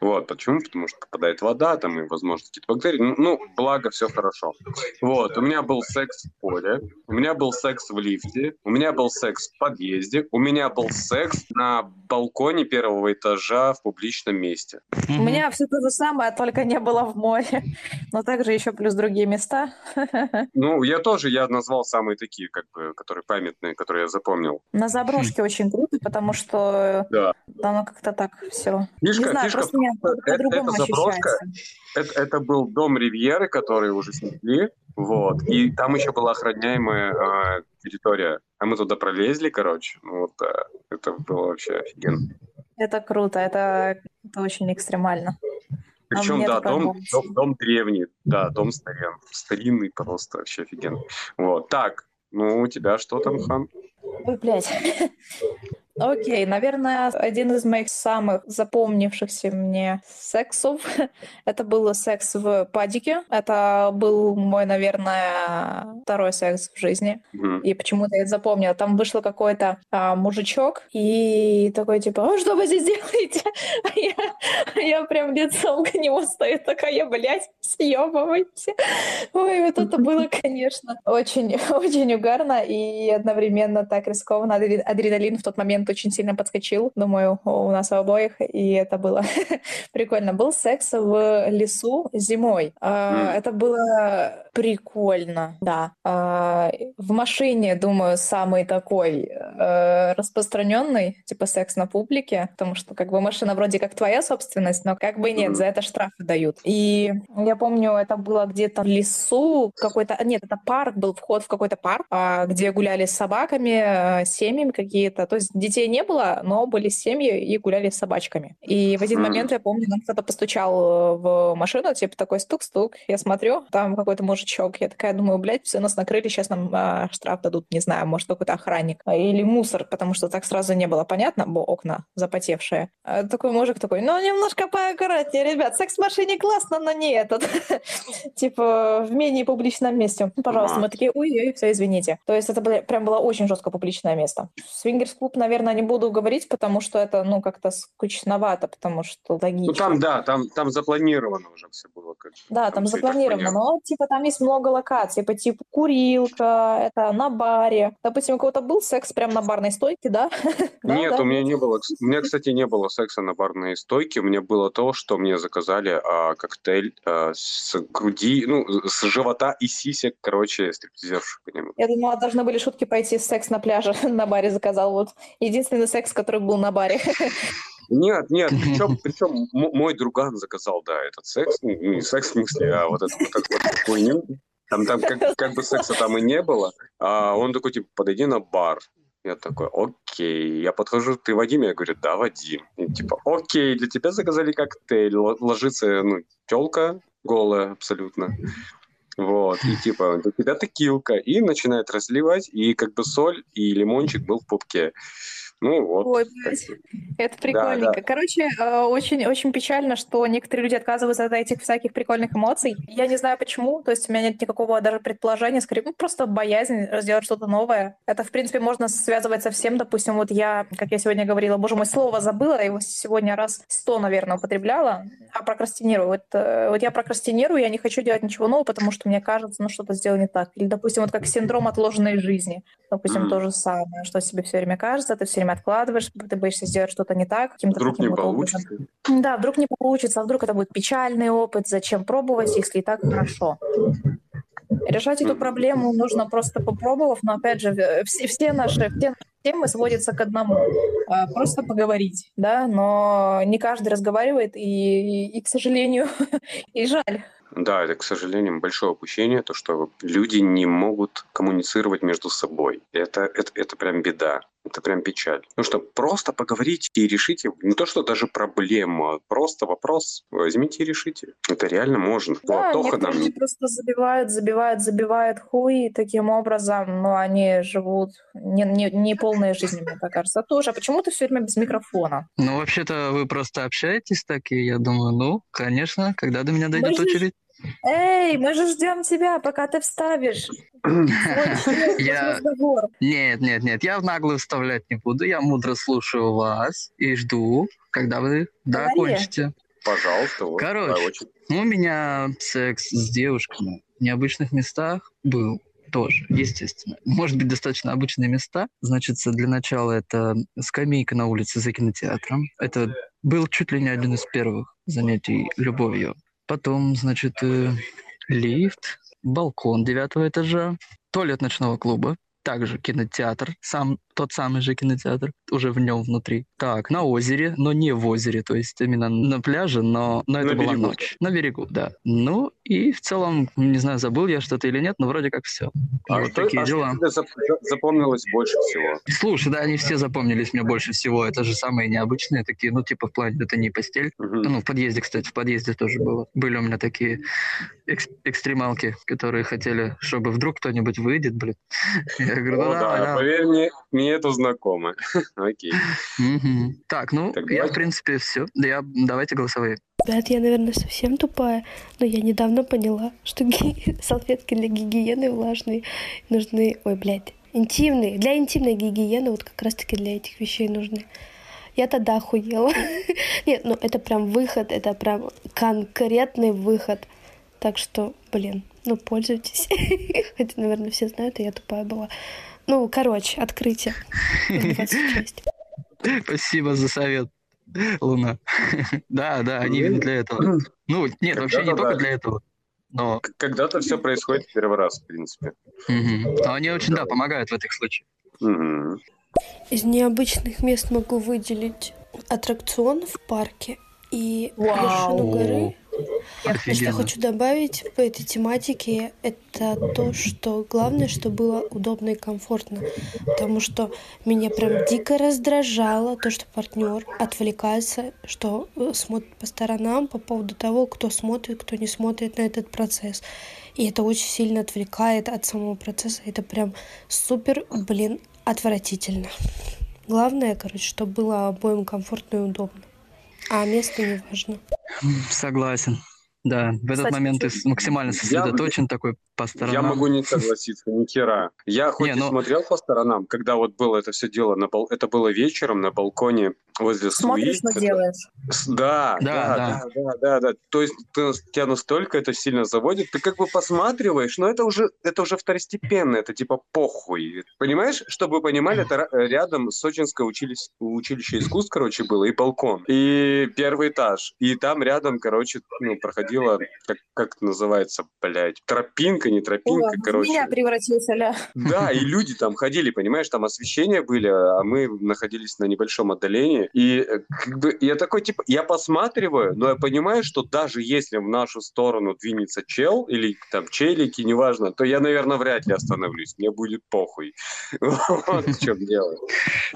Вот, почему? Потому что попадает вода, там и, возможно, какие-то бактерии. Ну, ну, благо, все хорошо. Вот, у меня был секс в поле, у меня был секс в лифте, у меня был секс в подъезде, у меня был секс на балконе первого этажа в публичном месте. У меня все то же самое, только не было в море. Но также еще плюс другие места. Ну, я тоже, я назвал самые такие, как бы, которые памятные, которые я запомнил. На заброшке очень круто, потому что Да. оно как-то так все. Не Фишка, знаю, фишка просто мне это- по-другому это заброшка. Это, это был дом Ривьеры, который уже снесли, вот, и там еще была охраняемая э, территория. А мы туда пролезли, короче, ну вот, э, это было вообще офигенно. Это круто, это, это очень экстремально. Причем, мне да, дом, нравится. дом, дом древний, да, дом старин, старинный просто, вообще офигенно. Вот, так, ну, у тебя что там, Хан? Ой, блядь. Окей, наверное, один из моих самых запомнившихся мне сексов это был секс в падике. Это был мой, наверное, второй секс в жизни. Мгм. И почему-то я запомнила. Там вышел какой-то а, мужичок и такой типа, «А что вы здесь делаете? А я, а я прям лицом к нему стою, такая, блядь, съебывайте. Ой, вот это было, конечно, очень, очень угарно и одновременно так рискованно. Адре- Адреналин в тот момент очень сильно подскочил, думаю, у нас у обоих, и это было прикольно. Был секс в лесу зимой. М. Это было прикольно, да. А, В машине, думаю, самый такой э, распространенный, типа секс на публике, потому что как бы машина вроде как твоя собственность, но как бы нет, за это штрафы дают. И я помню, это было где-то в лесу, какой-то, а, нет, это парк был, вход в какой-то парк, где гуляли с собаками, э, семьями какие-то. То есть детей не было, но были семьи и гуляли с собачками. И в один момент я помню, нам кто-то постучал э, в машину, типа такой стук-стук. Я смотрю, там какой-то мужичок. Я такая думаю, блядь, все нас накрыли, сейчас нам а, штраф дадут, не знаю, может какой-то охранник А, или мусор, потому что так сразу не было понятно, бо окна запотевшие. А такой мужик такой, ну немножко поаккуратнее, ребят, секс в машине классно, но не этот. Типа в менее публичном месте. Пожалуйста, мы такие, ой-ой, все, извините. То есть это прям было очень жестко публичное место. Свингерс-клуб, наверное, наверное, не буду говорить, потому что это, ну, как-то скучновато, потому что логично. Ну там, да, там, там запланировано уже все было. Как, Да, там и так запланировано, но типа там есть много локаций, по типу курилка, это на баре. Допустим, у кого-то был секс прямо на барной стойке, да? Нет, у меня не было. У меня, кстати, не было секса на барной стойке. У меня было то, что мне заказали а, коктейль а, с груди, ну, с живота и сисек, короче, стриптизерши. Я думала, должны были шутки пойти секс на пляже на баре заказал. Вот единственный секс, который был на баре. Нет, нет, причем, причем мой друган заказал, да, этот секс, ну, не секс в смысле, а вот эту вот, вот хуйню. Там, там как, как бы секса там и не было. А он такой, типа, подойди на бар. Я такой, окей. Я подхожу, ты Вадим? Я говорю, да, Вадим. И, типа, окей, для тебя заказали коктейль. Ложится, ну, телка голая абсолютно. Вот, и типа, для тебя текилка. И начинает разливать, и как бы соль и лимончик был в пупке. Ну вот. Ой, блядь. Это прикольненько. Короче, э, очень, очень печально, что некоторые люди отказываются от этих всяких прикольных эмоций. Я не знаю почему, то есть у меня нет никакого даже предположения, скорее, ну, просто боязнь сделать что-то новое. Это, в принципе, можно связывать со всем. Допустим, вот я, как я сегодня говорила, боже мой, слово забыла, я его сегодня раз сто, наверное, употребляла, а прокрастинирую. Вот, э, вот я прокрастинирую, я не хочу делать ничего нового, потому что мне кажется, ну, что-то сделал не так. Или, допустим, вот как синдром отложенной жизни. Допустим, Мгм. то же самое, что тебе все время кажется, ты все время откладываешь, ты боишься сделать что-то не так, каким-то Вдруг не вот образом. получится. Да, вдруг не получится, а вдруг это будет печальный опыт, зачем пробовать, если и так хорошо. Решать эту проблему нужно просто попробовав, но опять же, все, все наши все темы сводятся к одному. А, Просто поговорить, да, но не каждый разговаривает, и, и, и, к сожалению, и жаль. Да, это, к сожалению, большое упущение, то, что люди не могут коммуницировать между собой. Это, это, это прям беда, это прям печаль. Ну что, просто поговорите и решите, не то, что даже проблема, а просто вопрос возьмите и решите. Это реально можно. Да, Платоха некоторые нам люди просто забивают, забивают, забивают хуй, и таким образом, ну, они живут не, не, не полной жизнью, мне так кажется. А тоже, а почему ты все время без микрофона? Ну, вообще-то вы просто общаетесь так, и я думаю, ну, конечно, когда до меня дойдет ж- очередь. Эй, мы же ждем тебя, пока ты вставишь. Я-. Нет, нет, нет, я в наглую вставлять не буду. Я мудро слушаю вас и жду, когда вы Говори. докончите. Пожалуйста, вот. Короче. Ну, У меня секс с девушками в необычных местах был тоже, естественно. Может быть, достаточно обычные места. Значит, для начала это скамейка на улице за кинотеатром. Это был чуть ли не один из первых занятий любовью. Потом, значит, э, лифт, балкон девятого этажа, туалет ночного клуба, также кинотеатр, сам тот самый же кинотеатр, уже в нем внутри. Так, на озере, но не в озере, то есть именно на пляже, но, но это На была берегу. ночь. На берегу, да. Ну и в целом, не знаю, забыл я что-то или нет, но вроде как все. А вот что, такие а что дела. тебе зап- запомнилось больше всего? Слушай, да, они все запомнились мне больше всего. Это же самые необычные такие, ну, типа в плане, это не постель. Мгм. Ну, в подъезде, кстати, в подъезде тоже было. Были у меня такие экс- экстремалки, которые хотели, чтобы вдруг кто-нибудь выйдет, блин. Я говорю, ну О, давай, да, давай. поверь мне, мне это знакомо. Окей. Так, ну, я, в принципе, все. Я, давайте голосовые. Ребят, я, наверное, совсем тупая, но я недавно поняла, что салфетки для гигиены влажные нужны... Ой, блядь, интимные. Для интимной гигиены вот как раз-таки для этих вещей нужны. Я тогда охуела. Нет, ну это прям выход, это прям конкретный выход. Так что, блин, ну пользуйтесь. Хотя, наверное, все знают, и я тупая была. Ну, короче, открытие. Спасибо за совет, Луна. Да, да, они именно для этого. Ну, нет, вообще не только для этого. Но Когда-то все происходит в первый раз, в принципе. Но они очень, да, помогают в этих случаях. Из необычных мест могу выделить аттракцион в парке и вершину горы. Что Офигенно. хочу добавить по этой тематике, это то, что главное, что было удобно и комфортно. Потому что меня прям дико раздражало то, что партнер отвлекается, что э, смотрит по сторонам по поводу того, кто смотрит, кто не смотрит на этот процесс. И это очень сильно отвлекает от самого процесса. Это прям супер, блин, отвратительно. Главное, короче, чтобы было обоим комфортно и удобно. А место не важно. Согласен. Да, в этот Кстати, момент ты максимально сосредоточен такой по сторонам. Я могу не согласиться, ни хера. Я хоть Не, и ну- смотрел по сторонам, когда вот было это все дело, на бал... это было вечером на балконе возле Смотришь, Суи. но Это- делаешь. С- Да, Да, да, да, да, да, да. То есть ты- тебя настолько это сильно заводит, ты как бы посматриваешь, но это уже, это уже второстепенно, это типа похуй. Понимаешь, чтобы вы понимали, это рядом Сочинское училище, училище искусств, короче, было, и балкон, и первый этаж. И там рядом, короче, ну, проходила, как, как это называется, блядь, тропинка, не тропинка, О, короче. меня превратился, ля. Да, и люди там ходили, понимаешь, там освещения были, а мы находились на небольшом отдалении. И э, как бы я такой, типа, я посматриваю, но я понимаю, что даже если в нашу сторону двинется чел или там челики, неважно, то я, наверное, вряд ли остановлюсь. Мне будет похуй. Вот в чем дело.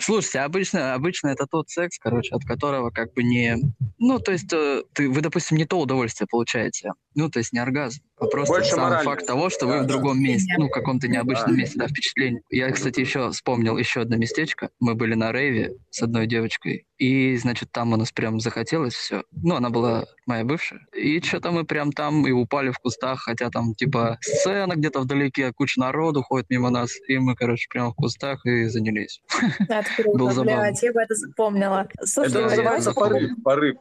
Слушайте, обычно, обычно это тот секс, короче, от которого как бы не... Ну, то есть э, ты, вы, допустим, не то удовольствие получаете. Ну, то есть не оргазм, а просто Больше сам моральное. факт того, что вы Да, в да. другом месте, ну, в каком-то необычном Да. месте, да, впечатление. Я, кстати, еще вспомнил еще одно местечко. Мы были на рейве с одной девочкой, и, значит, там у нас прям захотелось все. Ну, она была моя бывшая. И что-то мы прям там и упали в кустах, хотя там, типа, сцена где-то вдалеке, куча народу ходит мимо нас, и мы, короче, прямо в кустах и занялись. Это круто, Был забавно. блядь, я бы это запомнила. Слушай, Это ну, называется порыв.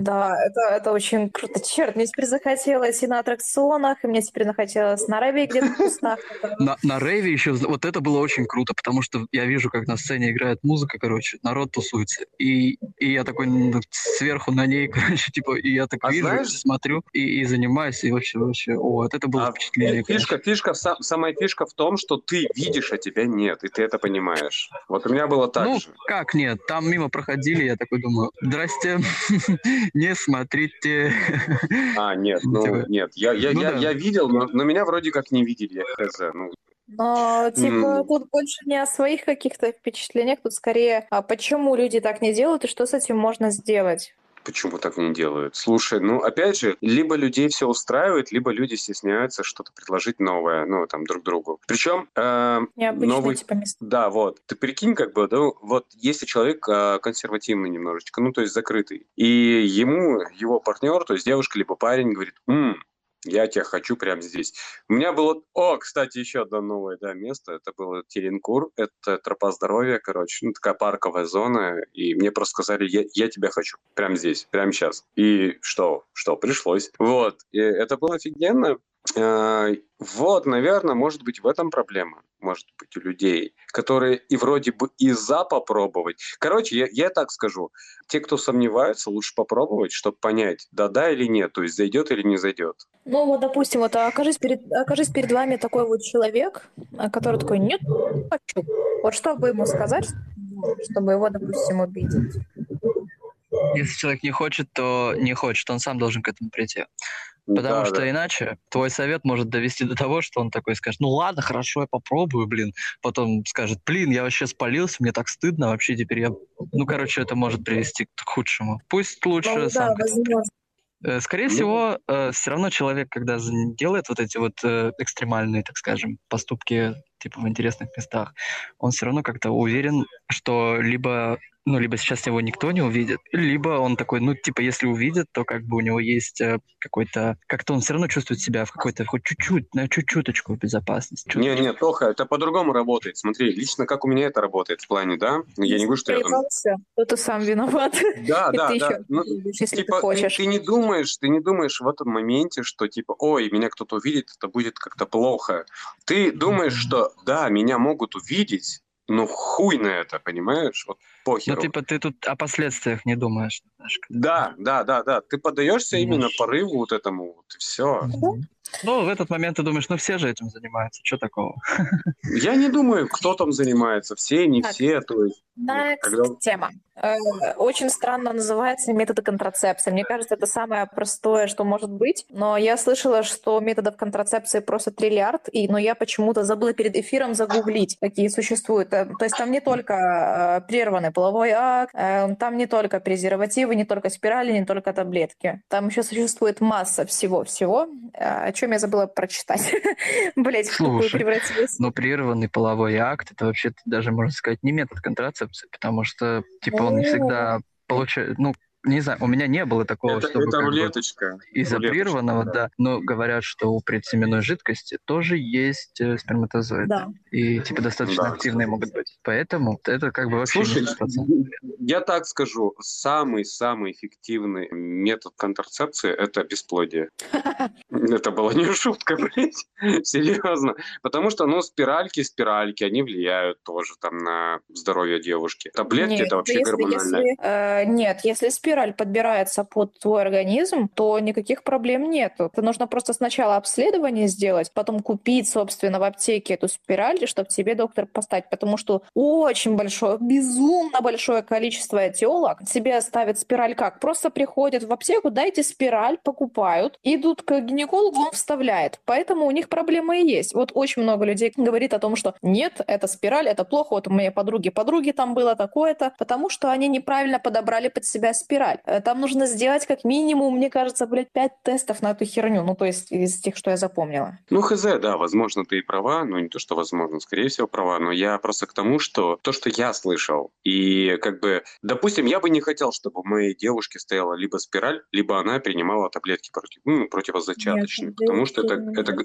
Да, это, это очень круто. Черт, мне теперь захотелось и на аттракционах, и мне теперь захотелось на рейве где-то в кустах. На, на рейве еще, вот это было очень круто, потому что я вижу, как на сцене играет музыка, короче, народ тусуется. И, и я такой сверху на ней, короче, типа, и я так А вижу, знаешь- смотрю и, и занимаюсь, и вообще, вообще, о, вот это было А впечатление. фишка, конечно. фишка, са- самая фишка в том, что ты видишь, а тебя нет, и ты это понимаешь. Вот у меня было так ну, же. как нет, там мимо проходили, я такой думаю, здрасте, не смотрите. А, нет, ну, Типа, нет, я, я, ну я, да. я видел, но, но меня вроде как не видели, я хз, ну, Но, типа, М. тут больше не о своих каких-то впечатлениях, тут скорее, а почему люди так не делают и что с этим можно сделать. Почему так не делают? Слушай, ну, опять же, либо людей все устраивает, либо люди стесняются что-то предложить новое, ну, там, друг другу. Причем, э, Необычные, новый типа, места. Да, вот. Ты прикинь, как бы, да, вот если человек а, консервативный немножечко, ну, то есть закрытый, и ему его партнер, то есть девушка либо парень, говорит, «М, я тебя хочу прямо здесь. У меня было... О, кстати, еще одно новое да, место. Это было Теренкур. Это тропа здоровья, короче. Ну, такая парковая зона. И мне просто сказали, я, я тебя хочу. Прямо здесь, прямо сейчас. И что? Что? Пришлось. Вот. И это было офигенно. А, Вот, наверное, может быть, в этом проблема. Может быть, у людей, которые и вроде бы и за попробовать. Короче, я, я так скажу. Те, кто сомневаются, лучше попробовать, чтобы понять, да-да или нет, то есть зайдет или не зайдет. Ну, вот, допустим, вот окажись перед, окажись перед вами такой вот человек, а, который такой, нет, не хочу. Вот что бы ему сказать, чтобы его, допустим, убедить? Если человек не хочет, то не хочет, он сам должен к этому прийти. Потому Да, что да. иначе твой совет может довести до того, что он такой скажет, ну ладно, хорошо, я попробую, блин. Потом скажет, блин, я вообще спалился, мне так стыдно, вообще теперь я... Ну, короче, это может привести к худшему. Пусть лучше Ну, сам да, этому возможно. Э, Скорее Ну. всего, все равно человек, когда делает вот эти вот э, экстремальные, так скажем, поступки типа в интересных местах, он все равно как-то уверен, что либо, ну, либо сейчас его никто не увидит, либо он такой, ну, типа, если увидит, то как бы у него есть э, какой-то, как-то он все равно чувствует себя в какой-то хоть чуть-чуть, на чуть-чуточку безопасности. Не, не, Тоха, это по-другому работает. Смотри, лично как у меня это работает в плане, да? Я не говорю, что я там... То ты сам виноват. Да, да, да. Ну, если типа, ты, хочешь. ты не думаешь, ты не думаешь в этом моменте, что типа, ой, меня кто-то увидит, это будет как-то плохо. Ты думаешь, что да, меня могут увидеть, но хуй на это, понимаешь? Вот Ну, похеру. типа, ты тут о последствиях не думаешь. знаешь, когда- Да, да, да, да. Ты поддаешься именно Понимаешь. порыву вот этому, вот и все. Ну, в этот момент ты думаешь, ну, все же этим занимаются, что такого? Я не думаю, кто там занимается, все, не Так. все, то есть. Next Когда- тема. Э, Очень странно называется методы контрацепции. Мне кажется, это самое простое, что может быть. Но я слышала, что методов контрацепции просто триллиард, и, но я почему-то забыла перед эфиром загуглить, какие существуют. Э, То есть там не только э, прерванный половой акт, э, там не только презервативы, не только спирали, не только таблетки. Там еще существует масса всего-всего, э, о чем я забыла прочитать. Блять, в превратилась. Но прерванный половой акт это вообще даже можно сказать не метод контрацепции, потому что типа он не всегда получает, ну не знаю, у меня не было такого, Это, чтобы это рулеточка. изопрированного, Рулеточка, да. Но говорят, что у предсеменной жидкости тоже есть э, сперматозоиды. Да. И типа достаточно Да, активные кстати. могут быть. Поэтому это как бы вообще Слушай, не 100%. я так скажу, самый-самый эффективный метод контрацепции – это бесплодие. Это была не шутка, блядь, серьезно. Потому что, ну, спиральки, спиральки, они влияют тоже там на здоровье девушки. Таблетки это вообще если, э, нет, если спираль подбирается под твой организм, то никаких проблем нету. Это нужно просто сначала обследование сделать, потом купить, собственно, в аптеке эту спираль, чтобы тебе доктор поставить, потому что очень большое, безумно большое количество этиолог себе ставит спираль как? Просто приходят в аптеку, дайте спираль, покупают, идут к гинекологу, он вставляет. Поэтому у них проблемы и есть. Вот очень много людей говорит о том, что нет, это спираль, это плохо. Вот у моей подруги, подруги там было такое-то, потому что они неправильно подобрали под себя спираль. Э, Там нужно сделать как минимум, мне кажется, блядь, пять тестов на эту херню. Ну, то есть из тех, что я запомнила. Ну, хз, да, возможно, ты и права, но не то, что возможно, скорее всего, права, но я просто к тому, что то, что я слышал, и как бы, допустим, я бы не хотел, чтобы у моей девушки стояла либо спираль, либо она принимала таблетки против, ну, противозачаточные, потому что это, это,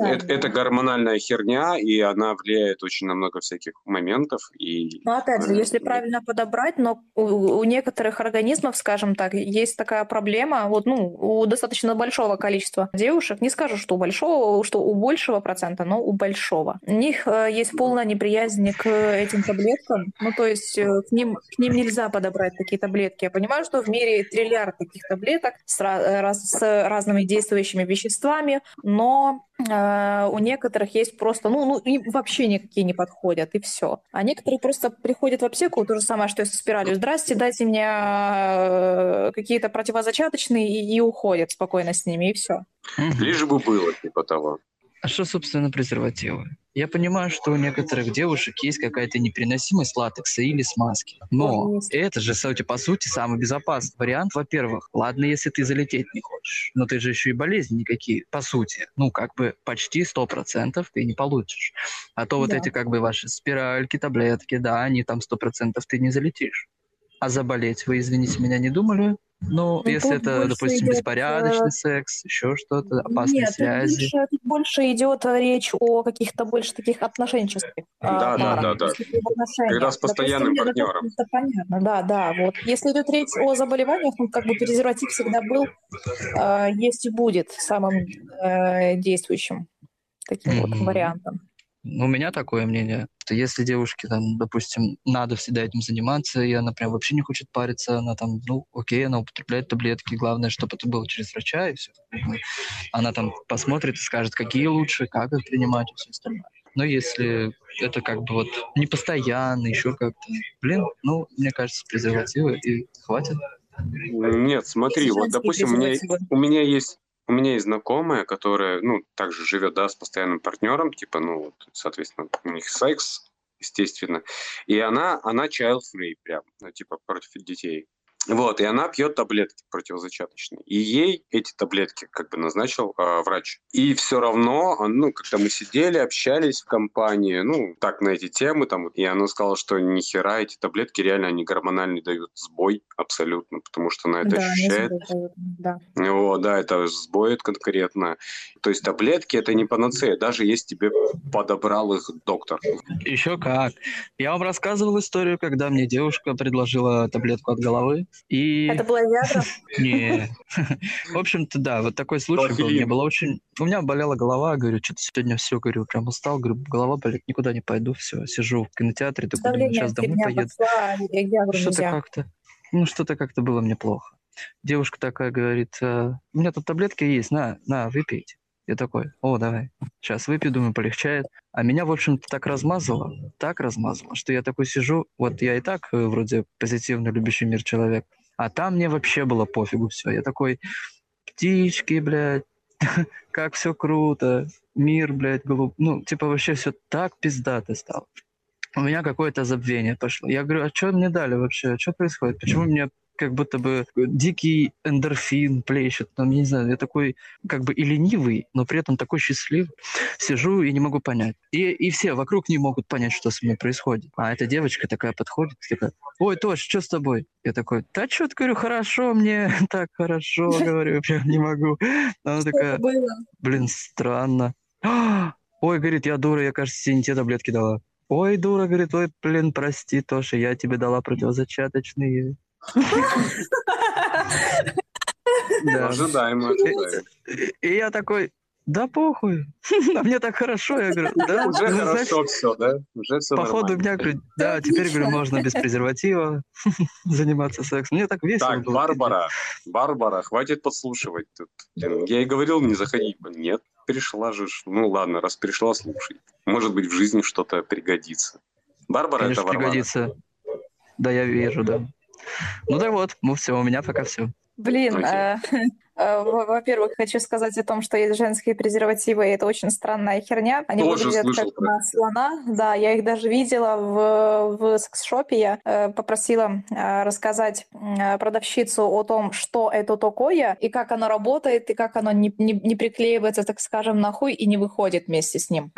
это, это гормональная херня, и она влияет очень на много всяких моментов, и... Ну, опять же, э, если правильно подобрать, но у, у некоторых организмов, скажем так, есть такая проблема, вот, ну, у достаточно большого количества девушек, не скажу, что у большого, что у большего процента, но у большого. У них э, есть полная неприязнь к этим таблеткам, ну, то есть э, к ним, к ним нельзя подобрать такие таблетки. Я понимаю, что в мире триллиард таких таблеток с, э, раз- с разными действующими веществами, но у некоторых есть просто, ну, ну, им вообще никакие не подходят, и все. А некоторые просто приходят в аптеку, то же самое, что и со спиралью. Здрасте, дайте мне э, какие-то противозачаточные, и, и уходят спокойно с ними, и все. Лишь бы было, типа того. А что, собственно, презервативы? Я понимаю, что у некоторых девушек есть какая-то непереносимость латекса или смазки. Но это же, кстати, по сути, самый безопасный вариант. Во-первых, ладно, если ты залететь не хочешь, но ты же еще и болезни никакие, по сути. Ну, как бы почти 100% ты не получишь. А то вот Да. эти как бы ваши спиральки, таблетки, да, они там 100% ты не залетишь. А заболеть вы, извините меня, не думали? Ну, Ну, если это, больше допустим, идет, беспорядочный э, секс, еще что-то, опасные Нет, тут связи. больше, тут больше идет речь о каких-то больше таких отношенческих Да, а, да, да, да. Когда с постоянным Допустим, партнером. Это понятно, да, да. Вот. Если идет речь о заболеваниях, ну, как бы презерватив всегда был, а, есть и будет самым э, действующим таким вот Мгм. вариантом. Ну, У меня такое мнение, что если девушке, там, допустим, надо всегда этим заниматься, и она прям вообще не хочет париться, она там, ну, окей, она употребляет таблетки, главное, чтобы это было через врача, и все. Она там посмотрит и скажет, какие лучше, как их принимать и все остальное. Но если это как бы вот не постоянно, еще как-то, блин, ну, мне кажется, презервативы и хватит. Нет, смотри, вот, допустим, у меня, у меня есть у меня есть знакомая, которая, ну, также живет, да, с постоянным партнером, типа, ну, вот, соответственно, у них секс, естественно, и она, она child-free прям, ну, типа, против детей. Вот, и она пьет таблетки противозачаточные. И ей эти таблетки как бы назначил э, врач. И все равно, он, ну, когда мы сидели, общались в компании, ну, так на эти темы, там, и она сказала, что ни хера эти таблетки реально, они гормональный дают сбой абсолютно, потому что она это Да, ощущает. забывают, да. О, да, это сбоит конкретно. То есть таблетки это не панацея, даже если тебе подобрал их доктор. Еще как. Я вам рассказывал историю, когда мне девушка предложила таблетку от головы, и... Это была Виагра? Не. В общем-то, да, вот такой случай был. Мне было очень... У меня болела голова, говорю, что-то сегодня все, говорю, прям устал, говорю, голова болит, никуда не пойду, все, сижу в кинотеатре, такой, думаю, Давление сейчас домой поеду. Виагру Что-то как-то... Ну, что-то как-то было мне плохо. Девушка такая говорит, «Э, у меня тут таблетки есть, на, на, выпейте. Я такой, о, давай, сейчас выпью, думаю, полегчает. А меня, в общем-то, так размазало, так размазало, что я такой сижу, вот я и так э, вроде позитивный, любящий мир человек, а там мне вообще было пофигу все. Я такой, птички, блядь, как все круто, мир, блядь, голуб... Ну, типа вообще все так пиздато стало. У меня какое-то забвение пошло. Я говорю, а что мне дали вообще? Что происходит? Почему мне как будто бы дикий эндорфин плещет. Там, я не знаю, я такой как бы и ленивый, но при этом такой счастливый. Сижу и не могу понять. И, и все вокруг не могут понять, что со мной происходит. А эта девочка такая подходит, такая, ой, Тош, что с тобой? Я такой, да что ты, говорю, хорошо мне, так хорошо, говорю, прям не могу. Она такая, блин, странно. Ой, говорит, я дура, я, кажется, не те таблетки дала. Ой, дура, говорит, ой, блин, прости, Тоша, я тебе дала противозачаточные. Да. Ожидаемо, ожидаемо. И я такой, да похуй, а мне так хорошо. Я говорю, да, Уже ну, хорошо все, да? Уже все Походу, меня, говорю, да, теперь, говорю, можно без презерватива заниматься сексом. Мне так весело Так, было. Барбара, Барбара, хватит подслушивать. Тут, блин, Я и говорил, не заходи. Нет, пришла же. Ну ладно, раз пришла, слушай. Может быть, в жизни что-то пригодится. Барбара Конечно, это Варвара. пригодится. Да, я вижу, да. Ну да вот, ну все, у меня пока все. Блин, э, во-первых, хочу сказать о том, что есть женские презервативы, и это очень странная херня. Они Тоже выглядят слышал как на слона. Да, я их даже видела в, в секс-шопе. Я э, попросила э, рассказать э, продавщицу о том, что это такое, и как оно работает, и как оно не, не, не приклеивается, так скажем, на хуй и не выходит вместе с ним.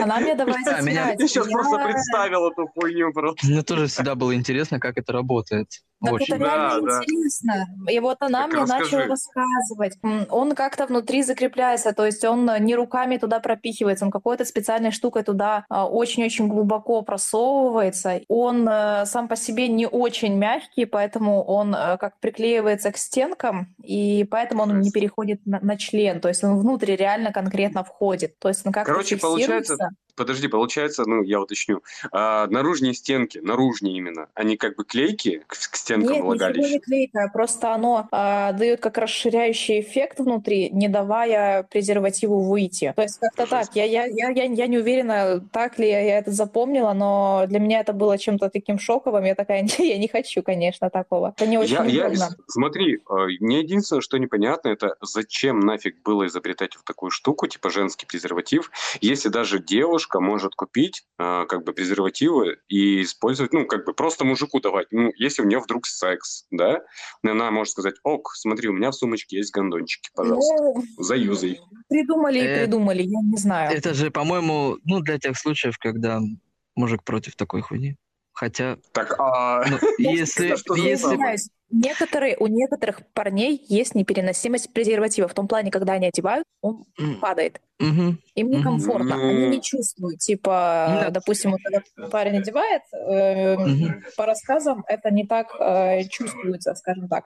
Она мне давай Да, меня-. Я сейчас Я- просто представил эту хуйню просто. Мне тоже всегда было интересно, как это работает. Так Очень. это реально Да, да. интересно. И вот она Так мне расскажи. Начала рассказывать. Он как-то внутри закрепляется, то есть он э, не руками туда пропихивается, он какой-то специальной штукой туда а, очень-очень глубоко просовывается. Он э, сам по себе не очень мягкий, поэтому он э, как приклеивается к стенкам, и поэтому он не переходит на, на член. То есть он внутрь реально конкретно входит. То есть он как-то Короче, получается. Подожди, получается, ну, я уточню. А, наружные стенки, наружные именно, они как бы клейкие к, к стенкам Нет, влагалища? не клейкое, просто оно а, дает как расширяющий эффект внутри, не давая презервативу выйти. То есть как-то так. Я, я, я, я, я не уверена, так ли я, это запомнила, но для меня это было чем-то таким шоковым. Я такая, не, я не хочу, конечно, такого. Это не очень Я, я- смотри, э, мне единственное, что непонятно, это зачем нафиг было изобретать вот такую штуку, типа женский презерватив, если даже девушка может купить э, как бы презервативы и использовать, ну, как бы просто мужику давать. Ну, если у нее вдруг секс, да, она может сказать, ок, смотри, у меня в сумочке есть гондончики, пожалуйста, Ну, заюзай. придумали и Э, придумали, я не знаю. Это же, по-моему, ну, для тех случаев, когда мужик против такой хуйни. Хотя, Так, а... ну, если, Некоторые, у некоторых парней есть непереносимость презерватива. В том плане, когда они одевают, он падает. Им некомфортно, Ну. они не чувствуют. Типа, допустим, вот когда парень одевает, э, Мгм. по рассказам это не так э, чувствуется, скажем так.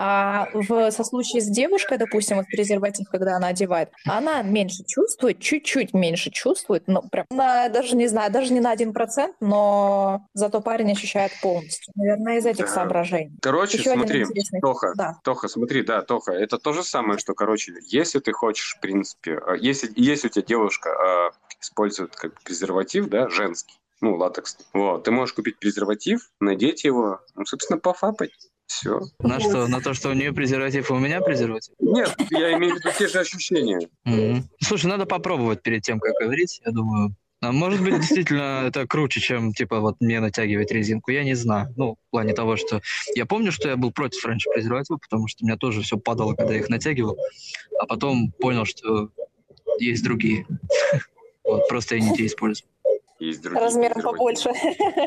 А в, со случае с девушкой, допустим, вот презерватив, когда она одевает, она меньше чувствует, чуть-чуть меньше чувствует, но прям на, даже не знаю, даже не на один процент, но зато парень ощущает полностью. Наверное, из этих Да. соображений. Короче, Еще смотри, интересный Тоха, Да. Тоха, смотри, да, Тоха, это то же самое, что, короче, если ты хочешь, в принципе, э, если, если у тебя девушка э, использует как презерватив, да, женский, ну, латексный, вот, ты можешь купить презерватив, надеть его, ну, собственно, пофапать, все. На что? На то, что у нее презерватив, и у меня презерватив? Нет, я имею в виду те же ощущения. Мгм. Слушай, надо попробовать перед тем, как говорить, я думаю. А может быть, действительно, это круче, чем, типа, вот мне натягивать резинку, я не знаю. Ну, в плане того, что... Я помню, что я был против раньше презерватива, потому что у меня тоже все падало, когда я их натягивал. А потом понял, что есть другие. Вот, просто я не те использую. Есть другие Размером побольше.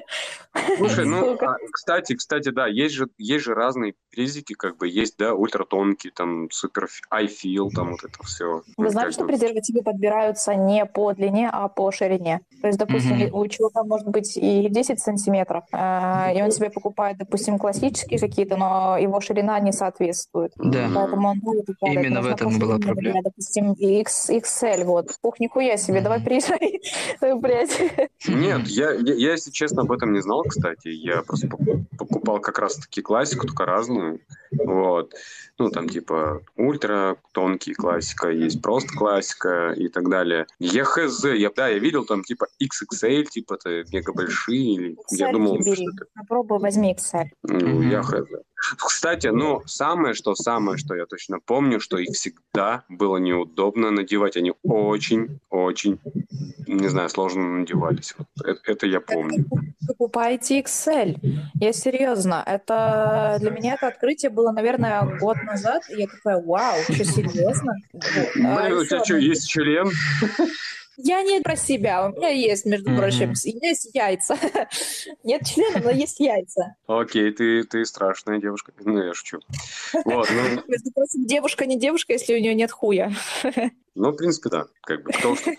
Слушай, ну, а, кстати, кстати, да, есть же, есть же разные презики, как бы, есть, да, ультратонкие, там, супер iFeel, там, вот это все. Вы знали, что презервативы подбираются не по длине, а по ширине? То есть, допустим, у чувака может быть и 10 сантиметров, а, и он себе покупает, допустим, классические какие-то, но его ширина не соответствует. Да. Поэтому он будет падать. Именно в этом была проблема. Допустим, X, XL, вот. Ух, нихуя себе, давай приезжай, блядь. Нет, я, я, я, если честно, об этом не знал, кстати. Я просто пок- покупал как раз-таки классику, только разную. Вот. Ну, там, типа, ультра тонкий классика, есть просто классика и так далее. Я хз, я, да, я видел там, типа, XXL, типа, это мега большие, или я думал, бери. что это... Попробуй, возьми XL. Ну, я хз. Кстати, ну, самое, что самое, что я точно помню, что их всегда было неудобно надевать. Они очень-очень, не знаю, сложно надевались. Вот это, это я помню. Покупайте XL. Я серьезно. Это для меня это открытие было, наверное, год назад. И я такая, вау, что серьезно? Блин, у тебя что, есть член? Я не про себя. У меня есть, между прочим, есть яйца. Нет члена, но есть яйца. Окей, ты, ты страшная девушка. Ну, я шучу. Вот, ну... Между прочим, девушка не девушка, если у нее нет хуя. Ну, в принципе, да. Как бы, кто что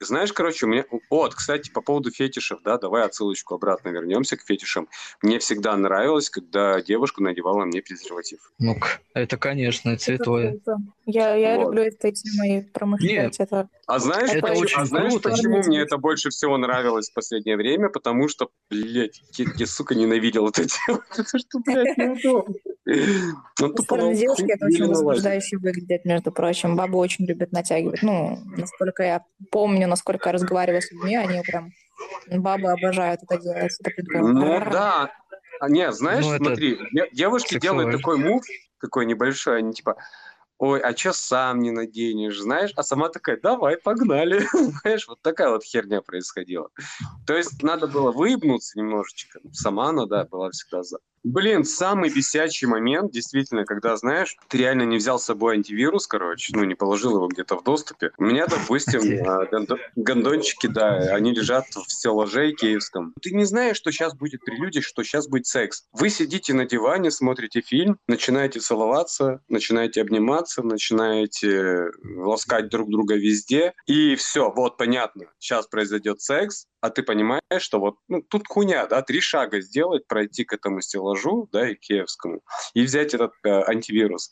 Знаешь, короче, у меня... Вот, кстати, по поводу фетишев, да, давай отсылочку обратно вернемся к фетишам. Мне всегда нравилось, когда девушка надевала мне презерватив. Ну, это, конечно, это святое. Я, я вот. люблю этой темой промышлять. Нет. Это... А знаешь, это почему, очень а знаешь круто. почему мне это больше всего нравилось в последнее время? Потому что, блядь, я, я сука, ненавидел это делать. Это что, блядь, неудобно. Ну, тупо девушки это очень возбуждающе выглядит, между прочим. Бабы очень любят натягивать. Ну, насколько я помню, насколько я разговариваю с людьми, они прям бабы обожают это делать. Это прикольно. Ну да. А, не, знаешь, ну, смотри, девушки сексуально. делают такой мув, такой небольшой, они типа, ой, а что сам не наденешь, знаешь? А сама такая, давай, погнали. знаешь, вот такая вот херня происходила. То есть надо было выебнуться немножечко. Сама она, да, была всегда за. Блин, самый бесячий момент, действительно, когда, знаешь, ты реально не взял с собой антивирус, короче, ну, не положил его где-то в доступе. У меня, допустим, а, гондончики, да, они лежат в стеллаже киевском. Ты не знаешь, что сейчас будет прелюдия, что сейчас будет секс. Вы сидите на диване, смотрите фильм, начинаете целоваться, начинаете обниматься, начинаете ласкать друг друга везде, и все, вот, понятно, сейчас произойдет секс, а ты понимаешь, что вот ну, тут хуйня, да, три шага сделать, пройти к этому стеллажу, да, и киевскому, и взять этот э, антивирус.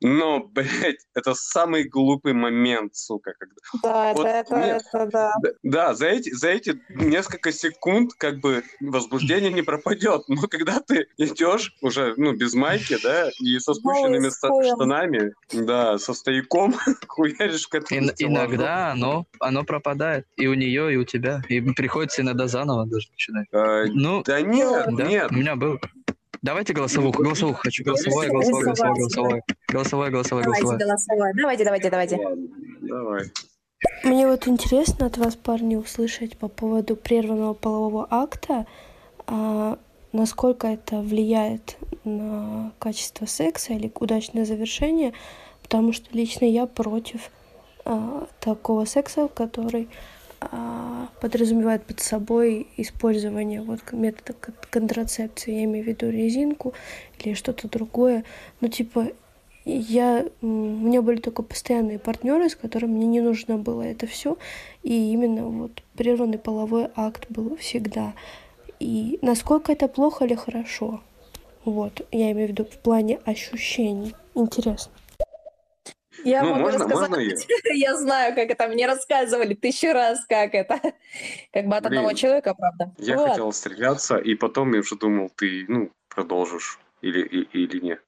Но, блядь, это самый глупый момент, сука. Когда... Да, вот это, мне... это, да. Да, за эти, за эти несколько секунд как бы возбуждение не пропадет. Но когда ты идешь уже, ну, без майки, да, и со спущенными Ой, штанами, да, со стояком, хуяришь к этому и, Иногда оно, оно пропадает. И у нее, и у тебя. И приходится иногда заново даже начинать. А, ну, да нет, да, нет. У меня был. Давайте голосовуху, голосовуху хочу. Голосовое, голосовое, голосовое. Голосовое, голосовое, голосовое. Давайте голосовое. Давайте, давайте, давайте. Давай. Мне вот интересно от вас, парни, услышать по поводу прерванного полового акта, а, насколько это влияет на качество секса или удачное завершение, потому что лично я против а, такого секса, который подразумевает под собой использование вот метода контрацепции, я имею в виду резинку или что-то другое. Ну, типа, я, у меня были только постоянные партнеры, с которыми мне не нужно было это все. И именно вот прерванный половой акт был всегда. И насколько это плохо или хорошо? Вот, я имею в виду в плане ощущений. Интересно. Я ну, могу можно, рассказать. Можно я? я знаю, как это. Мне рассказывали тысячу раз, как это. Как бы от Блин, одного человека, правда. Я вот. хотел стреляться, и потом я уже думал, ты, ну, продолжишь или, или, или нет.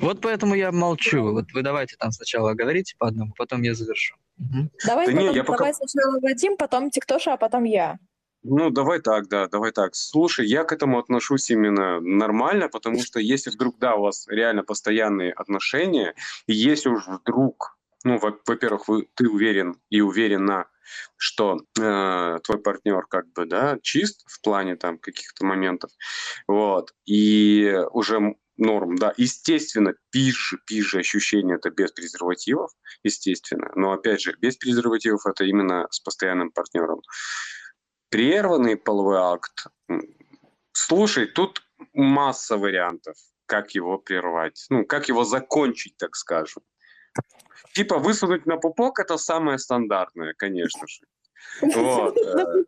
Вот поэтому я молчу. Вот вы давайте там сначала говорите по одному, потом я завершу. Угу. Давай, да потом, не, я пока... давай сначала Вадим, потом Тиктоша, а потом я. Ну, давай так, да, давай так. Слушай, я к этому отношусь именно нормально, потому что если вдруг, да, у вас реально постоянные отношения, и если уж вдруг, ну, во-первых, вы, ты уверен и уверена, что э, твой партнер как бы, да, чист в плане там каких-то моментов, вот, и уже норм, да, естественно, пизже, пизже ощущение это без презервативов, естественно, но опять же, без презервативов это именно с постоянным партнером. Прерванный половой акт. Слушай, тут масса вариантов, как его прервать. Ну, как его закончить, так скажем. Типа высунуть на пупок – это самое стандартное, конечно же. Вот. Э,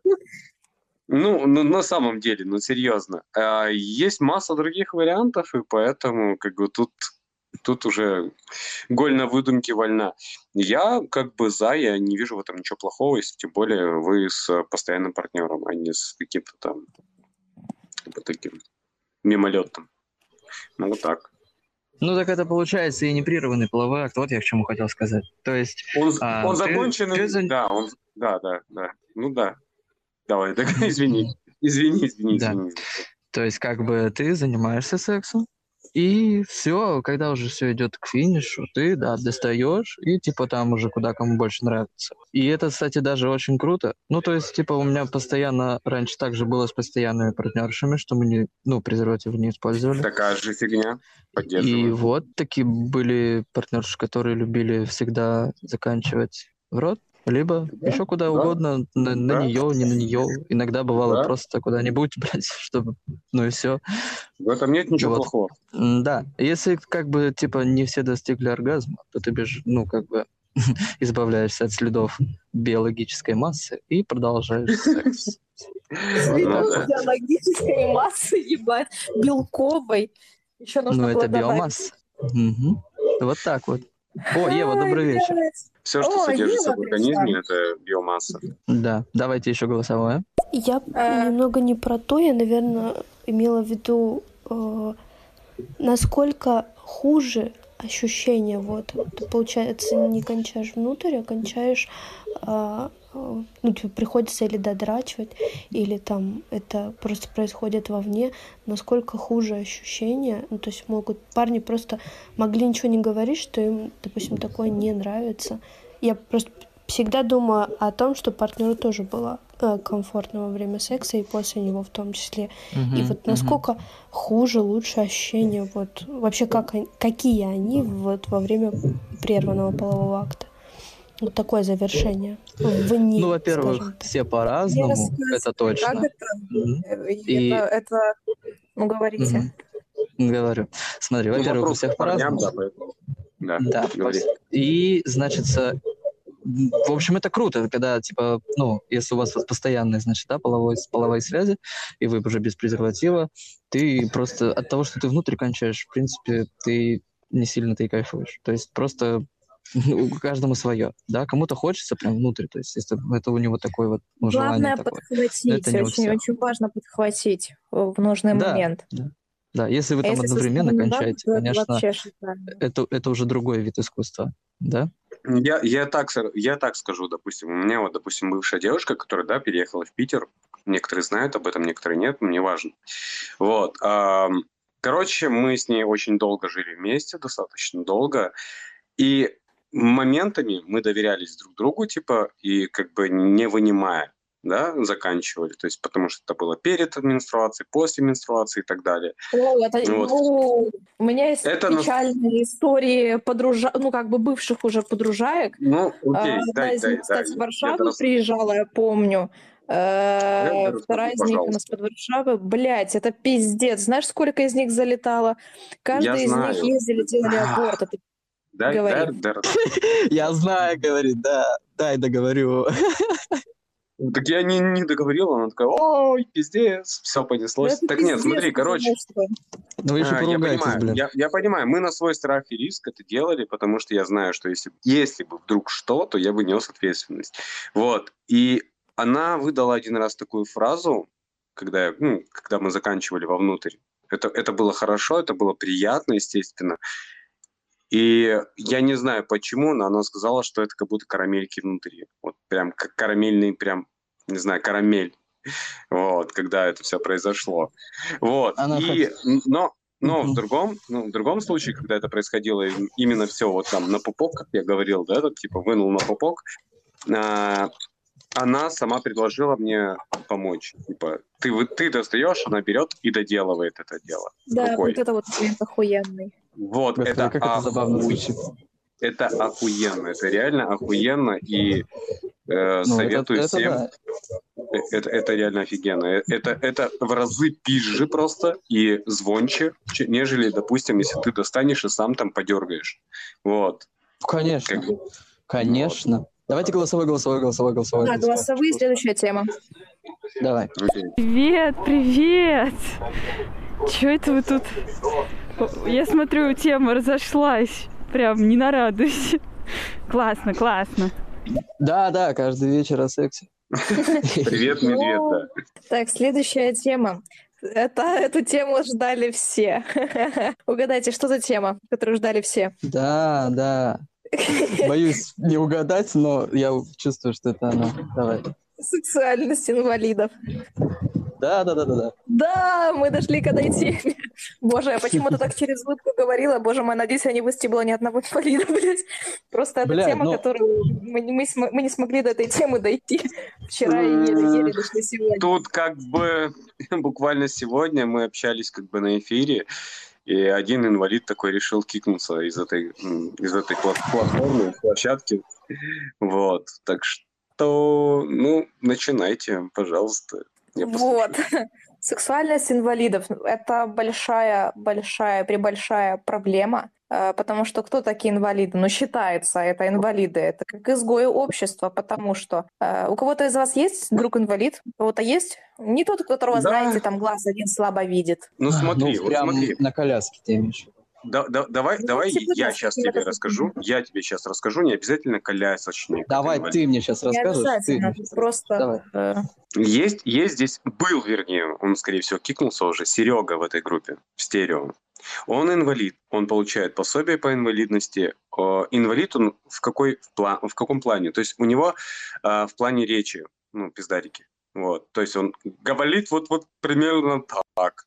ну, ну, на самом деле, ну, серьезно. А, есть масса других вариантов, и поэтому, как бы, тут тут уже голь на выдумке вольна. Я как бы за, я не вижу в этом ничего плохого, если тем более вы с постоянным партнером, а не с каким-то там типа таким мимолетом. Ну, вот так. Ну, так это получается и непрерывный половой акт. Вот я к чему хотел сказать. То есть... Он, а, он законченный... Ты... Да, он... Да, да, да. Ну да. Давай, так, извини. Извини, извини, да. извини. То есть, как бы ты занимаешься сексом, И все, когда уже все идет к финишу, ты, да, достаешь, и типа там уже куда кому больше нравится. И это, кстати, даже очень круто. Ну, то есть, типа, у меня постоянно, раньше также было с постоянными партнершами, что мы не, ну, презервативы не использовали. Такая же фигня. И вот такие были партнерши, которые любили всегда заканчивать в рот, либо еще куда да, угодно, на, на да. нее, не на нее. Иногда бывало Да. просто куда-нибудь, блядь, чтобы, ну и все. В этом нет ничего Вот. плохого. Да, если как бы, типа, не все достигли оргазма, то ты бежишь, ну, как бы, избавляешься от следов биологической массы и продолжаешь секс. Вот. Биологической массы, ебать, белковой. Еще нужно Ну, это биомасса. Вот так вот. О, Ева, добрый вечер. Все, что О, содержится Ева в организме, это биомасса. Да, давайте еще голосовое. Я А. немного не про то, я, наверное, имела в виду, э, насколько хуже ощущение. Вот. Ты, получается, не кончаешь внутрь, а кончаешь, э, ну, тебе приходится или додрачивать, или там это просто происходит вовне. Насколько хуже ощущение. Ну, то есть могут парни просто могли ничего не говорить, что им, допустим, такое не нравится. Я просто всегда думаю о том, что партнеру тоже было э, комфортно во время секса и после него в том числе. И Мгм, вот насколько хуже, лучше ощущения, вот вообще как какие они вот во время прерванного полового акта. Вот такое завершение. Вне, Ну, во-первых, все по-разному, это точно. Как это? Э, И- Это, это... Ну, говорите. Мгм. Говорю. Смотри, Ну, во-первых, у всех по-разному. да, поэтому. Да, Да. говори. И, значит, в общем, это круто, когда, типа, ну, если у вас постоянные, значит, да, половой, половые связи, и вы уже без презерватива, ты просто от того, что ты внутрь кончаешь, в принципе, ты не сильно-то и кайфуешь. То есть просто ну, каждому свое, да, кому-то хочется прям внутрь, то есть если это у него такой вот ну, Главное желание такое. подхватить. Это Очень, очень важно подхватить в нужный Да, момент. да. Да, если вы А там если одновременно кончаете, это конечно, это, это уже другой вид искусства, да? Я, я, так, я так скажу, допустим, у меня вот, допустим, бывшая девушка, которая, да, переехала в Питер, некоторые знают об этом, некоторые нет, но не важно. Вот, короче, мы с ней очень долго жили вместе, достаточно долго, и моментами мы доверялись друг другу, типа, и как бы не вынимая, да, заканчивали, то есть потому что это было перед менструацией, после менструации и так далее. О, это, Вот. ну, у меня есть Это на- печальные истории подружа... ну, как бы бывших уже подружаек. Ну, А, окей, Одна дай, из дай, них, кстати, дай. в Варшаву Я приезжала, я помню. Э, Я Вторая из них у нас под Варшавой. Блять, это пиздец. Знаешь, сколько из них залетало? Каждый из них знаю. ездили, делали А. аборт. Это Дай, Говори. дай, дай, Я знаю, говорит, да, дай договорю. Так я не, не договорил, она такая, ой, пиздец, все понеслось. это так нет, пиздец, смотри, потому короче, Ну вы еще а, я понимаю, блин. я, я понимаю, мы на свой страх и риск это делали, потому что я знаю, что если, если бы вдруг что, то я бы нес ответственность. Вот, и она выдала один раз такую фразу, когда, я, ну, когда мы заканчивали вовнутрь. Это, это было хорошо, это было приятно, естественно. И я не знаю почему, но она сказала, что это как будто карамельки внутри. Вот прям как карамельный, прям, не знаю, карамель. Вот, когда это все произошло. Вот. Она И, но, но в другом, ну, в другом случае, когда это происходило им- именно все вот там на пупок, как я говорил, да, вот, типа вынул на пупок, а, она сама предложила мне помочь. Типа, ты, вы- ты достаешь, она берет и доделывает это дело. Да, рукой. вот это вот момент охуенный. Вот, Господи, это, как это забавно звучит. это охуенно, это реально охуенно, и э, Ну, это, советую это всем. да. Э, Это, это реально офигенно. Э, Это, это в разы пизже просто и звонче, че- нежели, допустим, если ты достанешь и сам там подергаешь. Вот. Конечно, Как конечно. Давайте голосовой, голосовой, голосовой, голосовой. Да, голосовые, следующая тема. Давай. Привет, привет! Чё это вы тут? Я смотрю, тема разошлась. Прям не нарадуюсь. Классно, классно. Да, да, каждый вечер о сексе. Привет, медведь, да. Так, следующая тема. Это, эту тему ждали все. Угадайте, что за тема, которую ждали все? Да, да. Боюсь не угадать, но я чувствую, что это она. Давай. Сексуальность инвалидов. Да, да, да, да, да. Да, мы дошли к этой теме. Боже, я почему-то так через улыбку говорила. Боже мой, надеюсь, я не выстебла ни одного инвалида, блядь. Просто это Блядь, тема, ну- которую мы, не- мы, мы не смогли до этой темы дойти вчера и еле-еле дошли сегодня. Тут как бы буквально сегодня мы общались как бы на эфире, и один инвалид такой решил кикнуться из этой, из этой пла- платформы, площадки. Вот, так что, ну, начинайте, пожалуйста. Я Вот. Сексуальность инвалидов – это большая, большая, прибольшая проблема, э, потому что кто такие инвалиды? Ну, считается, это инвалиды, это как изгои общества, потому что э, у кого-то из вас есть друг-инвалид? У кого-то есть? Не тот, у которого, Да. знаете, там глаз один слабо видит. Ну смотри, ну, вот прям смотри. на коляске ты имеешь. Да, да- давай, Ну, давай я сейчас тебе и расскажу. Я тебе сейчас расскажу, не обязательно колясочник. Давай ты мне сейчас Не расскажешь. ты обязательно, щас просто... Давай. э, Есть, есть здесь, был, вернее, он, скорее всего, кикнулся уже, Серега в этой группе, в стерео. Он инвалид, он получает пособие по инвалидности. Э, Инвалид он в, какой, в, пла- в каком плане? То есть у него э, в плане речи, ну, пиздарики. Вот, то есть он говорит вот, вот примерно так.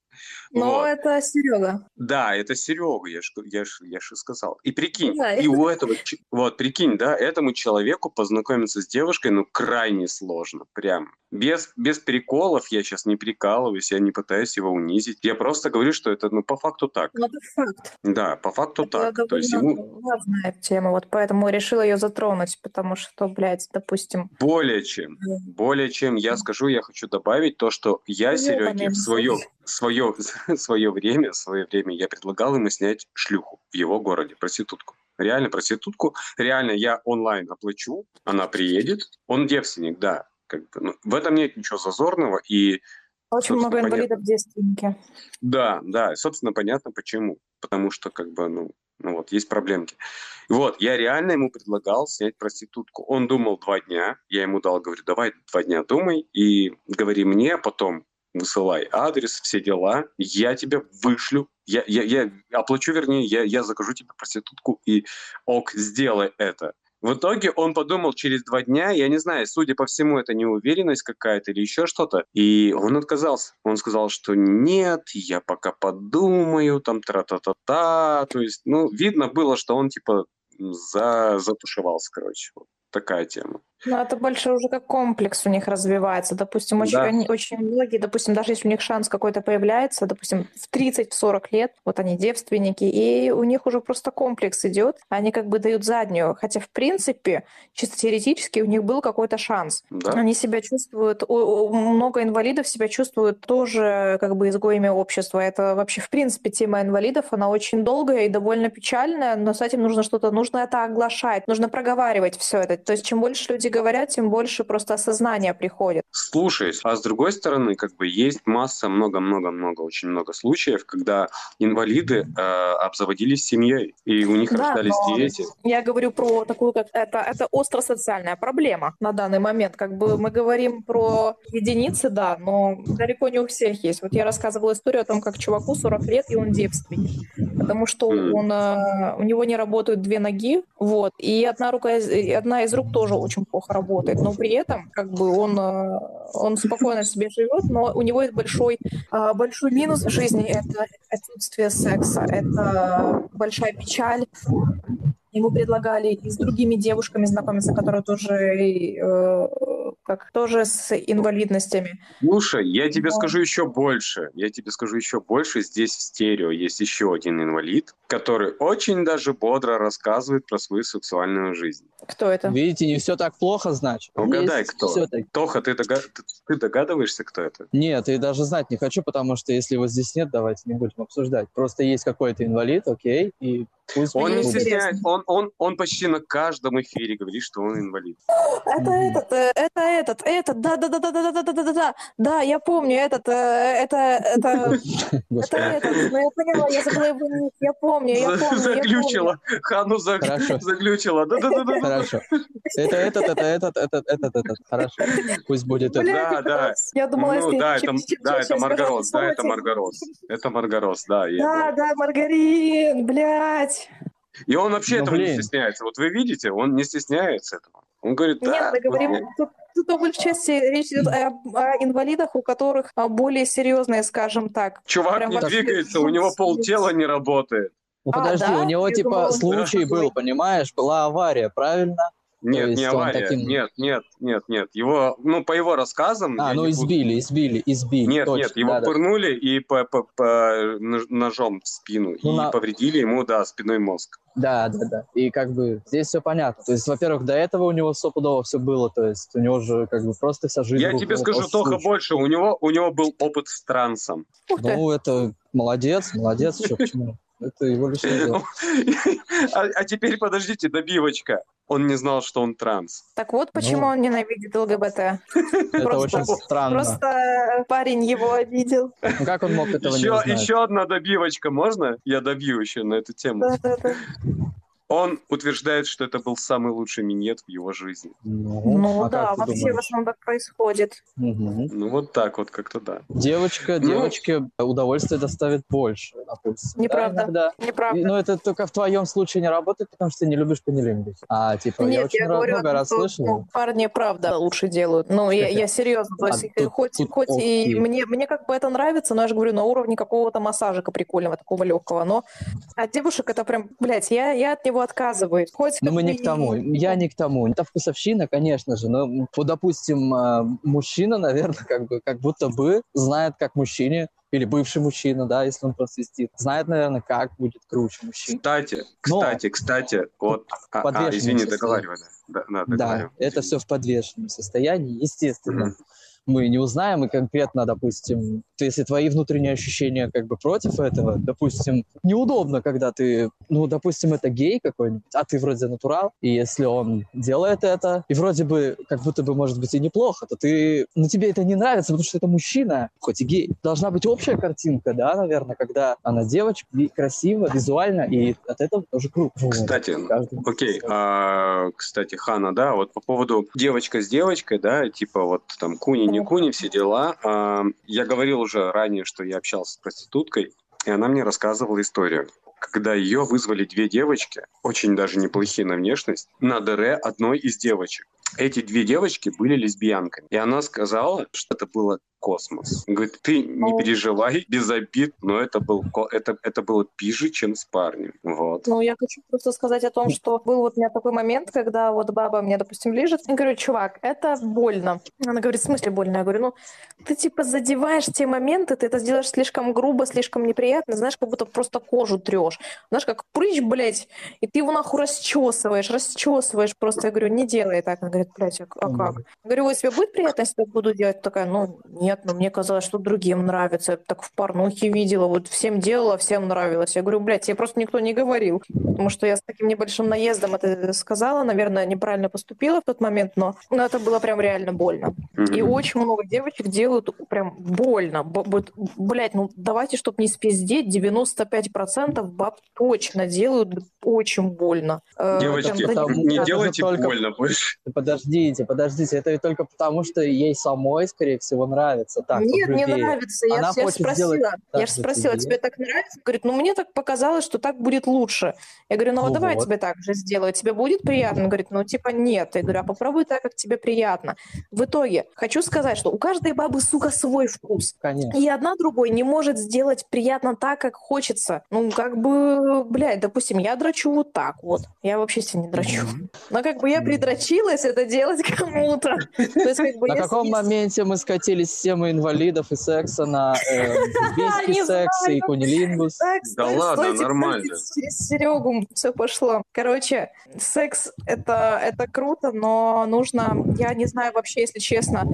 Но Вот. это Серега. Да, это Серега, я ж, я ж, я ж сказал. И прикинь, Да. и у этого, вот, прикинь, да, этому человеку познакомиться с девушкой, ну, крайне сложно, прям. Без, без приколов, я сейчас не прикалываюсь, я не пытаюсь его унизить. Я просто говорю, что это, ну, по факту так. Ну, это факт. Да, по факту Это так. То есть ему важная тема, вот поэтому решила ее затронуть, потому что, блядь, допустим, более чем, более чем я скажу, я хочу добавить то, что я Сереге в свое, мозг. свое, свое время, свое время я предлагал ему снять шлюху в его городе, проститутку. Реально проститутку. Реально я онлайн оплачу, она приедет. Он девственник, да. Как бы, ну, в этом нет ничего зазорного. И очень много инвалидов девственники. да, да, и, собственно, понятно почему. Потому что, как бы, ну, ну вот, есть проблемки. Вот, я реально ему предлагал снять проститутку. Он думал два дня. Я ему дал, говорю, давай два дня думай и говори мне, а потом высылай адрес, все дела. Я тебя вышлю. Я, я, я оплачу, вернее, я, я закажу тебе проститутку и ок, сделай это. В итоге он подумал через два дня, я не знаю, судя по всему, это неуверенность какая-то или еще что-то, и он отказался. Он сказал, что нет, я пока подумаю, там тра-та-та-та. То есть, ну, видно было, что он типа за, затушевался, короче. Вот такая тема. Но это больше уже как комплекс у них развивается. Допустим, очень, Да. они- очень многие, допустим, даже если у них шанс какой-то появляется, допустим, в 30-40 лет, вот они девственники, и у них уже просто комплекс идет, они как бы дают заднюю. Хотя, в принципе, чисто теоретически у них был какой-то шанс. Да? Они себя чувствуют, много инвалидов себя чувствуют тоже как бы изгоями общества. Это вообще, в принципе, тема инвалидов, она очень долгая и довольно печальная, но с этим нужно что-то, нужно это оглашать, нужно проговаривать все это. То есть чем больше люди говорят, тем больше просто осознания приходит. Слушаюсь. А с другой стороны, как бы есть масса, много-много-много, очень много случаев, когда инвалиды э, обзаводились семьей, и у них Да, рождались дети. Я говорю про такую, как это, это остро-социальная проблема на данный момент. Как бы мы говорим про единицы, да, но далеко не у всех есть. Вот я рассказывала историю о том, как чуваку 40 лет, и он девственник. Потому что он, э, у него не работают две ноги, вот, и одна рука, одна из рук тоже очень плохо работает, но при этом, как бы, он, э, он спокойно себе живет, но у него есть большой, э, большой минус в жизни, это отсутствие секса, это большая печаль, Ему предлагали и с другими девушками знакомиться, которые тоже, э, как, тоже с инвалидностями. Слушай, я тебе Да. скажу еще больше. Я тебе скажу еще больше. Здесь в стерео есть еще один инвалид, который очень даже бодро рассказывает про свою сексуальную жизнь. Кто это? Видите, не все так плохо, значит. Угадай, Есть кто. всё-таки. Тоха, ты, дога- ты- догадываешься, кто это? Нет, и даже знать не хочу, потому что если его здесь нет, давайте не будем обсуждать. Просто есть какой-то инвалид, окей, и пусть Он не стесняется. Он, он, он почти на каждом эфире говорит, что он инвалид. Это этот, э, это этот, этот, да, да, да, да, да, да, да, да, да, да, да, я помню, этот, э, это, это, это этот, ну я поняла, я забыла его я помню, я помню. Заглючила. Хану за- Хорошо. заглючила. Да-да-да. Хорошо. Это этот, это этот, этот, этот, этот. Хорошо. Пусть будет это. Да, да. Я думала, Ну если да, это, да, Маргарос, да, это. Маргарос. Это Маргарос, да. Да, да, Маргарин, блядь. И он вообще Ну, этого не блин. стесняется. Вот вы видите, он не стесняется этого. Он говорит, да. Нет, мы говорим, я- тут, тут по большей части речь идет о, о инвалидах, у которых а, более серьезные, скажем так. Чувак прям не вообще двигается, у него полтела не работает. Ну А, подожди, да? у него Я типа думала, случай был, здоровый. понимаешь? Была авария, правильно? Нет, есть не авария. таким- Нет, нет, нет, нет. Его, ну, по его рассказам... А, ну не буду- избили, избили, избили. Нет, точно, нет, его да-да. пырнули и по, по- по нож- ножом в спину. Ну, и на- повредили ему, да, спиной мозг. Да, да, да. И как бы здесь все понятно. То есть, во-первых, до этого у него стопудово все было. То есть у него же как бы просто вся жизнь... Я рухнула тебе скажу только случая. больше. У него, у него был опыт с трансом. Ну, это молодец, молодец. Что, почему? Это его личное дело. А, а теперь подождите, добивочка. Он не знал, что он транс. Так вот, почему Ну. он ненавидит ЛГБТ. Это Просто- очень странно. Просто парень его обидел. Ну, как он мог этого Еще, не знать? еще одна добивочка, можно? Я добью еще на эту тему. Он утверждает, что это был самый лучший минет в его жизни. Ну, Ну а да, вообще в думаешь? основном так происходит. Мгм. Ну вот так вот как-то да. Девочка, Ну. девочке удовольствие доставит больше, допустим. Неправда. Да, иногда. Неправда. И- Но это только в твоем случае не работает, потому что ты не любишь кунилингус. А, типа, я Нет, очень я говорю, много том, раз что, слышал. ну, парни правда лучше делают. Ну, я, я серьезно, то А есть тут- хоть, тут хоть и мне, мне как бы это нравится, но я же говорю, на уровне какого-то массажика прикольного, такого легкого. Но от девушек это прям, блядь, я, я от него отказываюсь. Хоть Но как мы не к тому. Я не к тому. Это вкусовщина, конечно же. Но, вот, допустим, а, мужчина, наверное, как бы, как будто бы знает, как мужчине, или бывший мужчина, да, если он просвистит, знает, наверное, как будет круче мужчин. Кстати, Но- кстати, кстати, вот... А, а, извини, договаривай. Да, да, Да, это все в подвешенном состоянии, естественно. Мгм. Мы не узнаем, и конкретно, допустим, то если твои внутренние ощущения как бы против этого, допустим, неудобно, когда ты, ну, допустим, это гей какой-нибудь, а ты вроде натурал, и если он делает это, и вроде бы, как будто бы, может быть, и неплохо, то ты, ну, тебе это не нравится, потому что это мужчина, хоть и гей. Должна быть общая картинка, да, наверное, когда она девочка, ви- красиво, визуально, и от этого тоже круто. Вот. Кстати, Каждый- Окей, а, кстати, Хана, да, вот по поводу девочка с девочкой, да, типа вот там куни, не куни, все дела. А, я говорил уже ранее, что я общался с проституткой, и она мне рассказывала историю. Когда ее вызвали две девочки, очень даже неплохие на внешность, на ДР одной из девочек. Эти две девочки были лесбиянками. И она сказала, что это было космос. Говорит, ты не переживай, без обид, но это, был, это, это было пиже, чем с парнем. Вот. Ну, я хочу просто сказать о том, что был вот у меня такой момент, когда вот баба мне, допустим, лежит, я говорю, чувак, это больно. Она говорит, в смысле больно? Я говорю, ну, ты типа задеваешь те моменты, ты это сделаешь слишком грубо, слишком неприятно, знаешь, как будто просто кожу трешь. Знаешь, как прыщ, блядь, и ты его нахуй расчесываешь, расчесываешь просто. Я говорю, не делай так. Она говорит, блядь, а а как? Я говорю, вот тебе будет приятно, если я буду делать? Такая, ну, нет, но мне казалось, что другим нравится. Я так в порнухе видела, вот всем делала, всем нравилось. Я говорю, блядь, тебе просто никто не говорил. Потому что я с таким небольшим наездом это сказала, наверное, неправильно поступила в тот момент, но, но это было прям реально больно. И очень много девочек делают прям больно. Б- Блядь, ну давайте, чтобы не спиздеть, 95% баб точно делают очень больно. Э, Девочки, прям задевают. не делайте только- больно больше. Подождите, подождите, это ведь только потому, что ей самой, скорее всего, нравится так. Нет, не погрубее. нравится. Я, Она я хочет спросила, сделать так я же спросила, тебе. тебе так нравится? Говорит, ну мне так показалось, что так будет лучше. Я говорю, ну вот Ну давай я вот. тебе так же сделаю, тебе будет приятно? Он говорит, ну типа нет. Я говорю, а попробуй так, как тебе приятно. В итоге, хочу сказать, что у каждой бабы, сука, свой вкус. Конечно. И одна другой не может сделать приятно так, как хочется. Ну, как бы, блядь, допустим, я драчу вот так вот. Я вообще себе не драчу. Но как бы я придрочилась это делать кому-то. То есть, как бы, На каком есть- моменте мы скатились с темы инвалидов и секса на э, лесбийский Не секс и кунилингус? Так, Да стой, ладно, стойте, нормально. Через Серегу все пошло. Короче, секс это, это круто, но нужно, я не знаю вообще, если честно,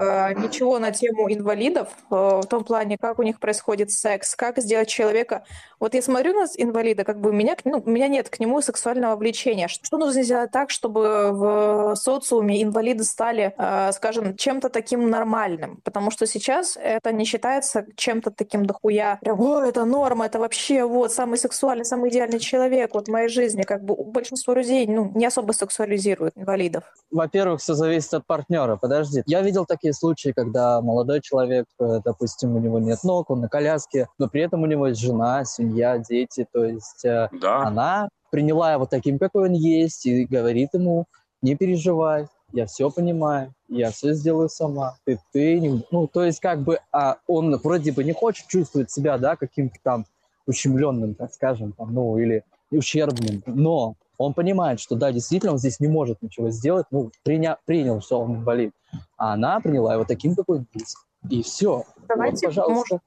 э, ничего на тему инвалидов, э, в том плане, как у них происходит секс, как сделать человека. Вот я смотрю на инвалида, как бы у меня, ну, у меня нет к нему сексуального влечения. Что нужно сделать так, чтобы в социуме инвалиды стали, э, скажем, чем-то таким нормальным? Потому что сейчас это не считается чем-то таким дохуя. Прям, о, это норма, это вообще вот самый сексуальный, самый идеальный человек вот в моей жизни. Как бы большинство людей ну, не особо сексуализируют инвалидов. Во-первых, все зависит от партнера. Подожди. Я видел такие случаи, когда молодой человек, э, допустим, у него нет ног, он на коляске, но при этом у него есть жена, семья, дети. То есть э, Да. она приняла его таким, какой он есть, и говорит ему, не переживай, я все понимаю, я все сделаю сама, ты, ты не... Ну, то есть, как бы, а он вроде бы не хочет чувствовать себя, да, каким-то там ущемленным, так скажем, там, ну, или ущербным, но он понимает, что да, действительно, он здесь не может ничего сделать, ну, приня... принял, что он инвалид, а она приняла его таким, какой он есть. И все. Давайте, вот, пожалуйста. может,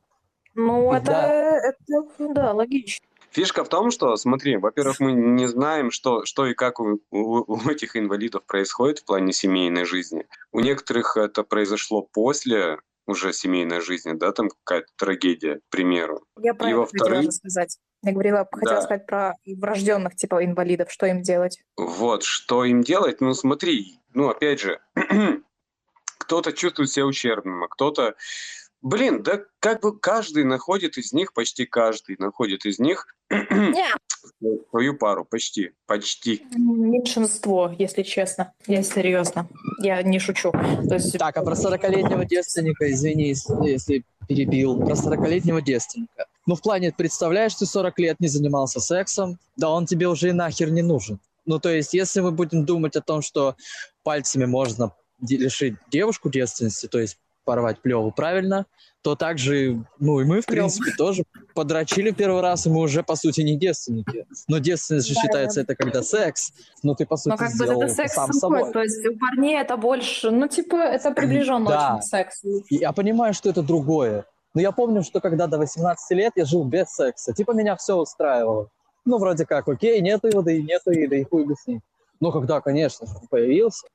Ну, это, Да. это, да, логично. Фишка в том, что, смотри, во-первых, мы не знаем, что, что и как у, у- у этих инвалидов происходит в плане семейной жизни. У некоторых это произошло после уже семейной жизни, да, там какая-то трагедия, к примеру. Я про И это во-вторых- хотела сказать. Я говорила, хотела Да. сказать про врожденных типа инвалидов, что им делать. Вот, что им делать? Ну, смотри, ну, опять же, кто-то чувствует себя ущербным, а кто-то... Блин, да как бы каждый находит из них, почти каждый находит из них свою пару, почти, почти. меньшинство, если честно. Я серьезно. Я не шучу. То есть, Так, а про 40-летнего девственника, извини, если перебил, про 40-летнего девственника. Ну, в плане, представляешь, ты 40 лет не занимался сексом, да он тебе уже и нахер не нужен. Ну, то есть, если мы будем думать о том, что пальцами можно лишить девушку девственности, то есть порвать плеву, правильно, то также, ну, и мы, в принципе, тоже подрочили первый раз, и мы уже, по сути, не девственники. Но девственность же Да, считается это когда секс, но ты, по сути, ну, как бы сделал это это секс сам собой. То есть у парней это больше, ну, типа, это приближенно Да. очень к сексу. И Я понимаю, что это другое. Но я помню, что когда до 18 лет я жил без секса. Типа меня все устраивало. Ну, вроде как, окей, нету его, да и нету, и да и хуй бы с ним. Но когда, конечно, он появился,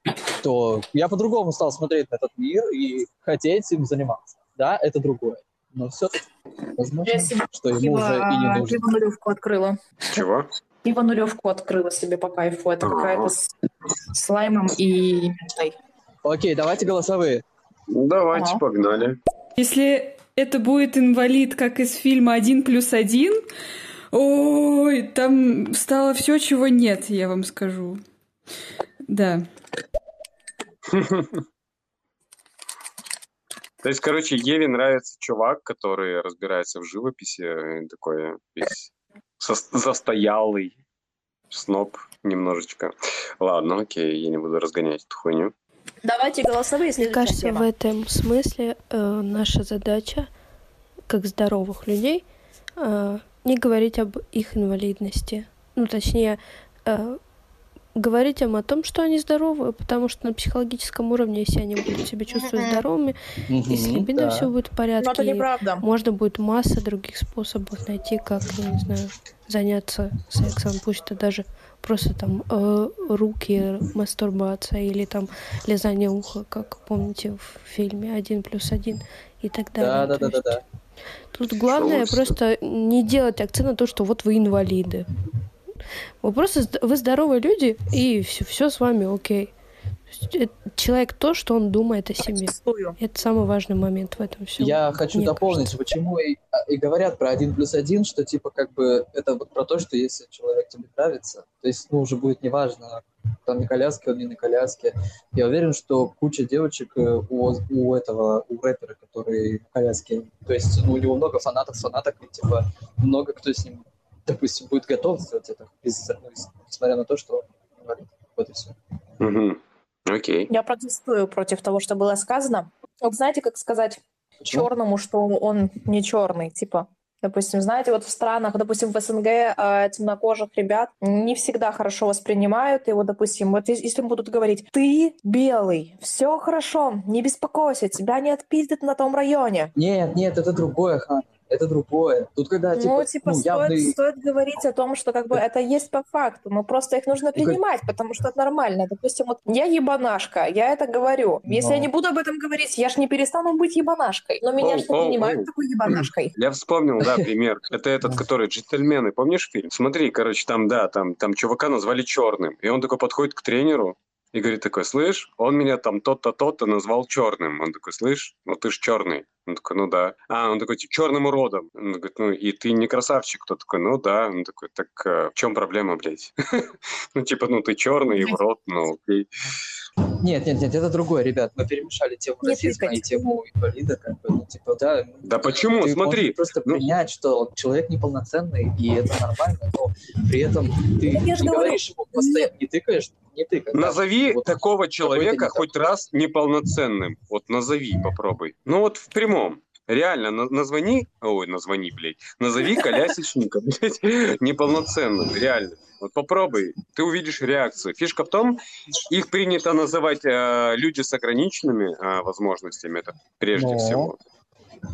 то я по-другому стал смотреть на этот мир и хотеть им заниматься. Да, это другое. Но все-таки, возможно, Я себе что ему Пиво, уже и не а, нужно. пиво нулевку открыла. Чего? Пиво нулевку открыла себе по кайфу. Это Ага. какая-то с с лаймом и ментой. Окей, давайте голосовые. Давайте, Ага. погнали. Если это будет инвалид, как из фильма «Один плюс один», ой, там стало все, чего нет, я вам скажу. Да. То есть, короче, Еве нравится чувак, который разбирается в живописи, такой весь застоялый сноб немножечко. Ладно, окей, я не буду разгонять эту хуйню. Давайте голосовые, Мне кажется, в этом смысле э, наша задача, как здоровых людей, э, не говорить об их инвалидности. Ну, точнее, э, говорить им о том, что они здоровы, потому что на психологическом уровне, если они будут себя чувствовать здоровыми, и с либидо да. все будет в Но порядке, это и неправда. можно будет масса других способов найти, как, я не знаю, заняться сексом, пусть это даже просто там э, руки, мастурбация или там лизание уха, как помните в фильме «Один плюс один» и так далее. Да, да, да, да, да. Тут главное Шоу, просто не делать акцент на то, что вот вы инвалиды. Вы просто вы здоровые люди, и все, все с вами окей. Человек то, что он думает о себе. Протестую. Это самый важный момент в этом всем. Я хочу мне дополнить, кажется. почему и, и говорят про один плюс один, что типа как бы это вот про то, что если человек тебе нравится, то есть ну уже будет неважно, там на коляске он не на коляске. Я уверен, что куча девочек э, у, у этого, у рэпера, который на коляске, то есть ну, у него много фанатов, фанаток, и типа много кто с ним, допустим, будет готов сделать это, без- ну, несмотря на то, что он инвалид. Вот и все. Мгм. Окей. Я протестую против того, что было сказано. Вот знаете, как сказать Почему? черному, что он не черный, типа. Допустим, знаете, вот в странах, допустим, в СНГ э, темнокожих ребят не всегда хорошо воспринимают. Вот, допустим, вот ес- если будут говорить, ты белый, все хорошо, не беспокойся, тебя не отпиздят на том районе. Нет, нет, это другое, Хан. Это другое. Тут когда типа, ну, типа, стоит, явный- стоит говорить о том, что как бы это есть по факту, но просто их нужно принимать, потому что это нормально. Допустим, вот я ебанашка, я это говорю. Если Но- я не буду об этом говорить, я ж не перестану быть ебанашкой. Но меня не оу, принимают такой ебанашкой. Я вспомнил, да, пример. Это этот, который «Джентльмены». Помнишь фильм? Смотри, короче, там, да, там, там чувака назвали черным. И он такой подходит к тренеру и говорит такой, слышь, он меня там тот-то, тот-то назвал черным. Он такой, слышь, ну ты ж черный. Он такой, ну да. А, он такой, типа, черным уродом. Он говорит, ну и ты не красавчик. Тот такой, ну да. Он такой, так э, в чем проблема, блядь? Ну типа, ну ты черный и урод, ну окей. Нет, нет, нет, это другое, ребят. Мы перемешали тему Не расизма и тему инвалида, как бы, ну, типа, да. Да почему? Ты Смотри, просто ну- принять, что человек неполноценный, и это нормально, но при этом ты Я не говорю, говоришь ему постоянно, не тыкаешь, не да. Назови Вот такого человека не хоть раз неполноценным. Вот назови, попробуй. Ну вот в прямом. Реально, на- названи, ой, названи, блядь, назови колясочника, блядь, неполноценным, реально. Вот попробуй, ты увидишь реакцию. Фишка в том, их принято называть э, люди с ограниченными э, возможностями, это прежде Но. всего.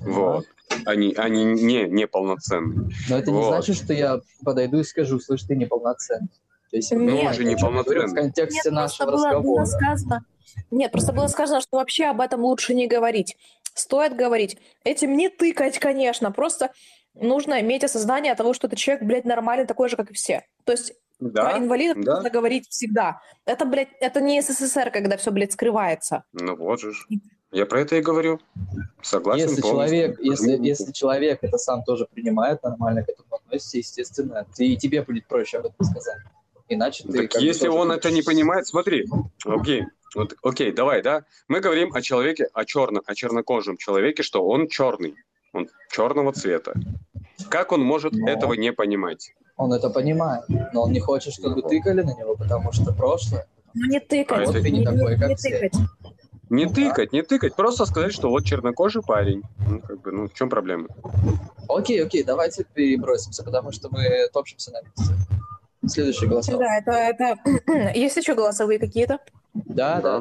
Вот. Они, они не неполноценные. Но это не Вот. значит, что я подойду и скажу, слышь, ты неполноценный. То есть, Ну, он же неполноценный. В контексте Нет, просто нашего было, было разговора. сказано. Нет, просто было сказано, что вообще об этом лучше не говорить. Стоит говорить. Этим не тыкать, конечно. Просто нужно иметь осознание того, что ты человек, блядь, нормальный, такой же, как и все. То есть про Да? инвалидов да. нужно говорить всегда. Это, блядь, это не СССР, когда все, блядь, скрывается. Ну вот же. ж. Я про это и говорю. Согласен Если полностью. человек, если, если человек это сам тоже принимает, нормально к этому относится, естественно, ты, и тебе будет проще об этом сказать. Иначе ты... Так если он будешь- это не понимает, смотри, окей, вот, окей, давай, да, мы говорим о человеке, о черном, о чернокожем человеке, что он черный, он черного цвета. Как он может Но. этого не понимать? Он это понимает, но он не хочет, чтобы тыкали на него, потому что прошлое. Ну не тыкать. А, Вот это ты не такой, как не все. тыкать. Не Ну да. тыкать, не тыкать, просто сказать, что вот чернокожий парень. Ну, как бы, ну, в чем проблема? Окей, окей, давайте перебросимся, потому что мы топчемся на месте. Следующий голосовой. Да, это, это... Есть еще голосовые какие-то? Да, да.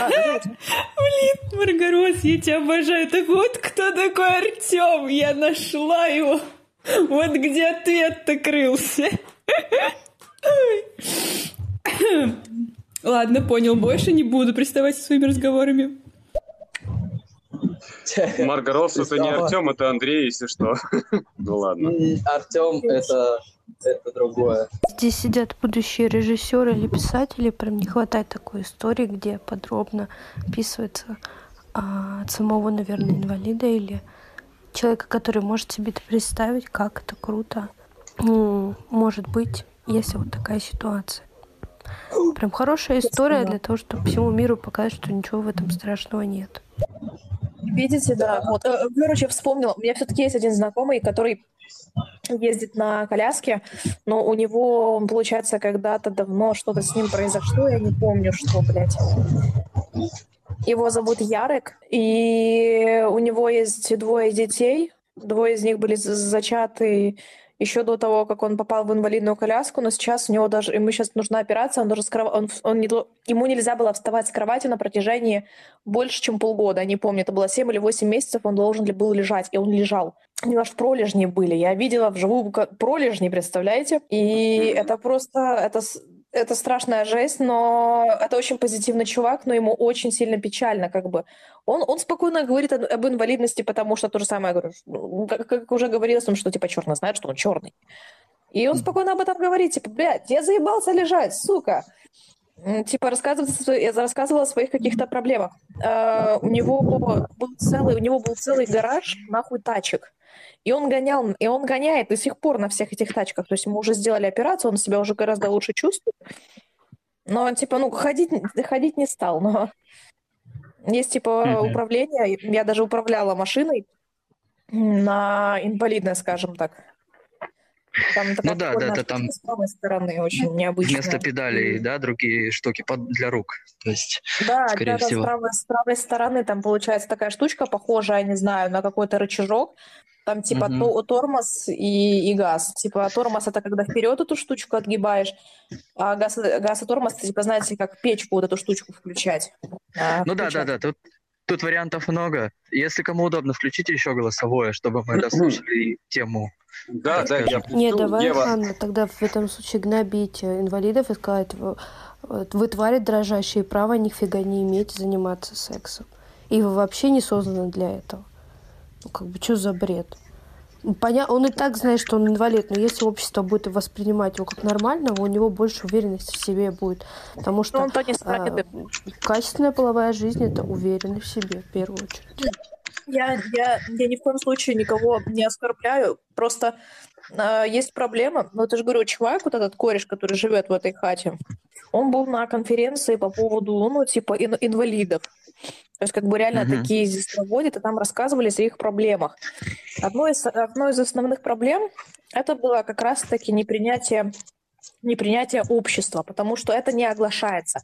А, давайте. Маргарос, я тебя обожаю. Так вот, кто такой Артем? Я нашла его. Вот где ответ-то крылся. Ладно, понял. Больше не буду приставать со своими разговорами. Марго Росс это не. Артем, это Андрей, если что. Ну ладно. Артем это, это другое. Здесь сидят будущие режиссеры или писатели, прям не хватает такой истории, где подробно описывается а, от самого, наверное, инвалида или человека, который может себе это представить, как это круто м, может быть, если вот такая ситуация. Прям хорошая история для того, чтобы всему миру показать, что ничего в этом страшного нет. Видите, да. Вот. Э, Короче, я вспомнила. У меня все-таки есть один знакомый, который ездит на коляске, но у него, получается, когда-то давно что-то с ним произошло, я не помню, что, блядь. Его зовут Ярек, и у него есть двое детей. Двое из них были зачаты еще до того, как он попал в инвалидную коляску, но сейчас у него даже, ему сейчас нужна операция, он даже с кров- он, он не, ему нельзя было вставать с кровати на протяжении больше, чем полгода, не помню, это было 7 или 8 месяцев, он должен был лежать, и он лежал. У него аж пролежни были, я видела вживую пролежни, представляете? И это просто, это, это страшная жесть, но это очень позитивный чувак, но ему очень сильно печально, как бы. Он, он спокойно говорит об, инвалидности, потому что то же самое, говорю, ну, как, как уже говорилось, он что типа черный знает, что он черный. И он спокойно об этом говорит, типа, блядь, я заебался лежать, сука. Типа свои- я рассказывала о своих каких-то проблемах. Э, у него был целый, у него был целый гараж нахуй тачек. И он гонял, и он гоняет до сих пор на всех этих тачках. То есть ему уже сделали операцию, он себя уже гораздо лучше чувствует. Но он, типа, ну, ходить, ходить не стал, но есть, типа, Мгм. управление. Я даже управляла машиной на инвалидной, скажем так. Там такая Ну да, да, да, там с правой стороны, очень необычная. Вместо педалей, да, другие штуки под, для рук. То есть, Да, скорее да, да, с всего. правой, с правой стороны там получается такая штучка, похожая, не знаю, на какой-то рычажок. Там типа Мгм. то- тормоз и, и газ. Типа тормоз это когда вперед эту штучку отгибаешь, а газ, газ и тормоз, это, типа, знаете, как печку вот эту штучку включать. А, ну да, да, включать. да, тут, тут вариантов много. Если кому удобно, включите еще голосовое, чтобы мы дослушали тему. Да, да, я Не, давай, Ева, Ханна, тогда в этом случае гнобить э, инвалидов и сказать, «Вы- вот вы твари дрожащие, права нифига не имеете заниматься сексом. И вы вообще не созданы для этого. Ну, как бы, что за бред? Поня... Он и так знает, что он инвалид, но если общество будет воспринимать его как нормального, у него больше уверенности в себе будет. Потому Ну, что он то не а, качественная половая жизнь – это уверенность в себе, в первую очередь. Я, я, я ни в коем случае никого не оскорбляю. Просто э, есть проблема. Ну, это же говорю, чувак, вот этот кореш, который живет в этой хате, Он был на конференции по поводу, ну, типа, ин- инвалидов. То есть, как бы реально Мгм. такие здесь проводят, и там рассказывали о их проблемах. Одно из, одно из основных проблем это было как раз-таки непринятие, непринятие общества, потому что это не оглашается.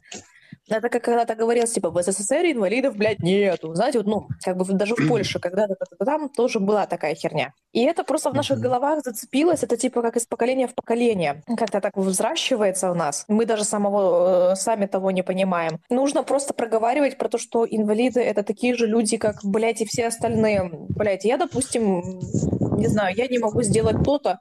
Это как когда-то говорилось, типа, в СССР инвалидов, блядь, нету. Знаете, вот, ну, как бы даже в Польше когда-то там тоже была такая херня. И это просто в наших головах зацепилось, это типа как из поколения в поколение. Как-то так взращивается у нас. Мы даже самого, э, сами того не понимаем. Нужно просто проговаривать про то, что инвалиды — это такие же люди, как, блядь, и все остальные. Блядь, я, допустим, не знаю, я не могу сделать то-то,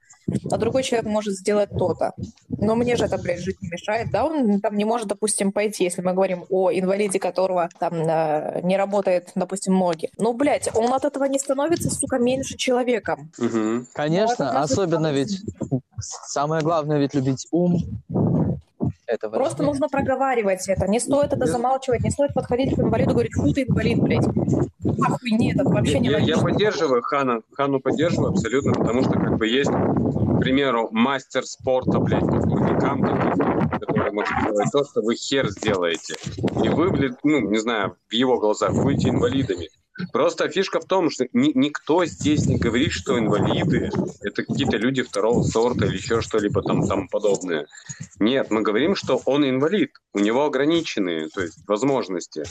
а другой человек может сделать то-то. Но мне же это, блядь, жить не мешает, да? Он там не может, допустим, пойти, если мы говорим о инвалиде, которого там э, не работает, допустим, ноги. Ну, блядь, он от этого не становится, сука, меньше человеком. Мгм. Конечно, это особенно ведь самое главное ведь любить ум. Это Просто важнее. нужно проговаривать это. Не стоит это замалчивать, не стоит подходить к инвалиду и говорить, фу, ты инвалид, блядь. Нахуй нет, это вообще не Я, я поддерживаю Хана, Хану поддерживаю абсолютно, потому что как бы есть, к примеру, мастер спорта, блядь, как Лукикам, который может сделать то, что вы хер сделаете. И вы, блядь, ну, не знаю, в его глазах будете инвалидами. Просто фишка в том, что ни- никто здесь не говорит, что инвалиды — это какие-то люди второго сорта или еще что-либо там, там подобное. Нет, мы говорим, что он инвалид, у него ограниченные то есть, возможности.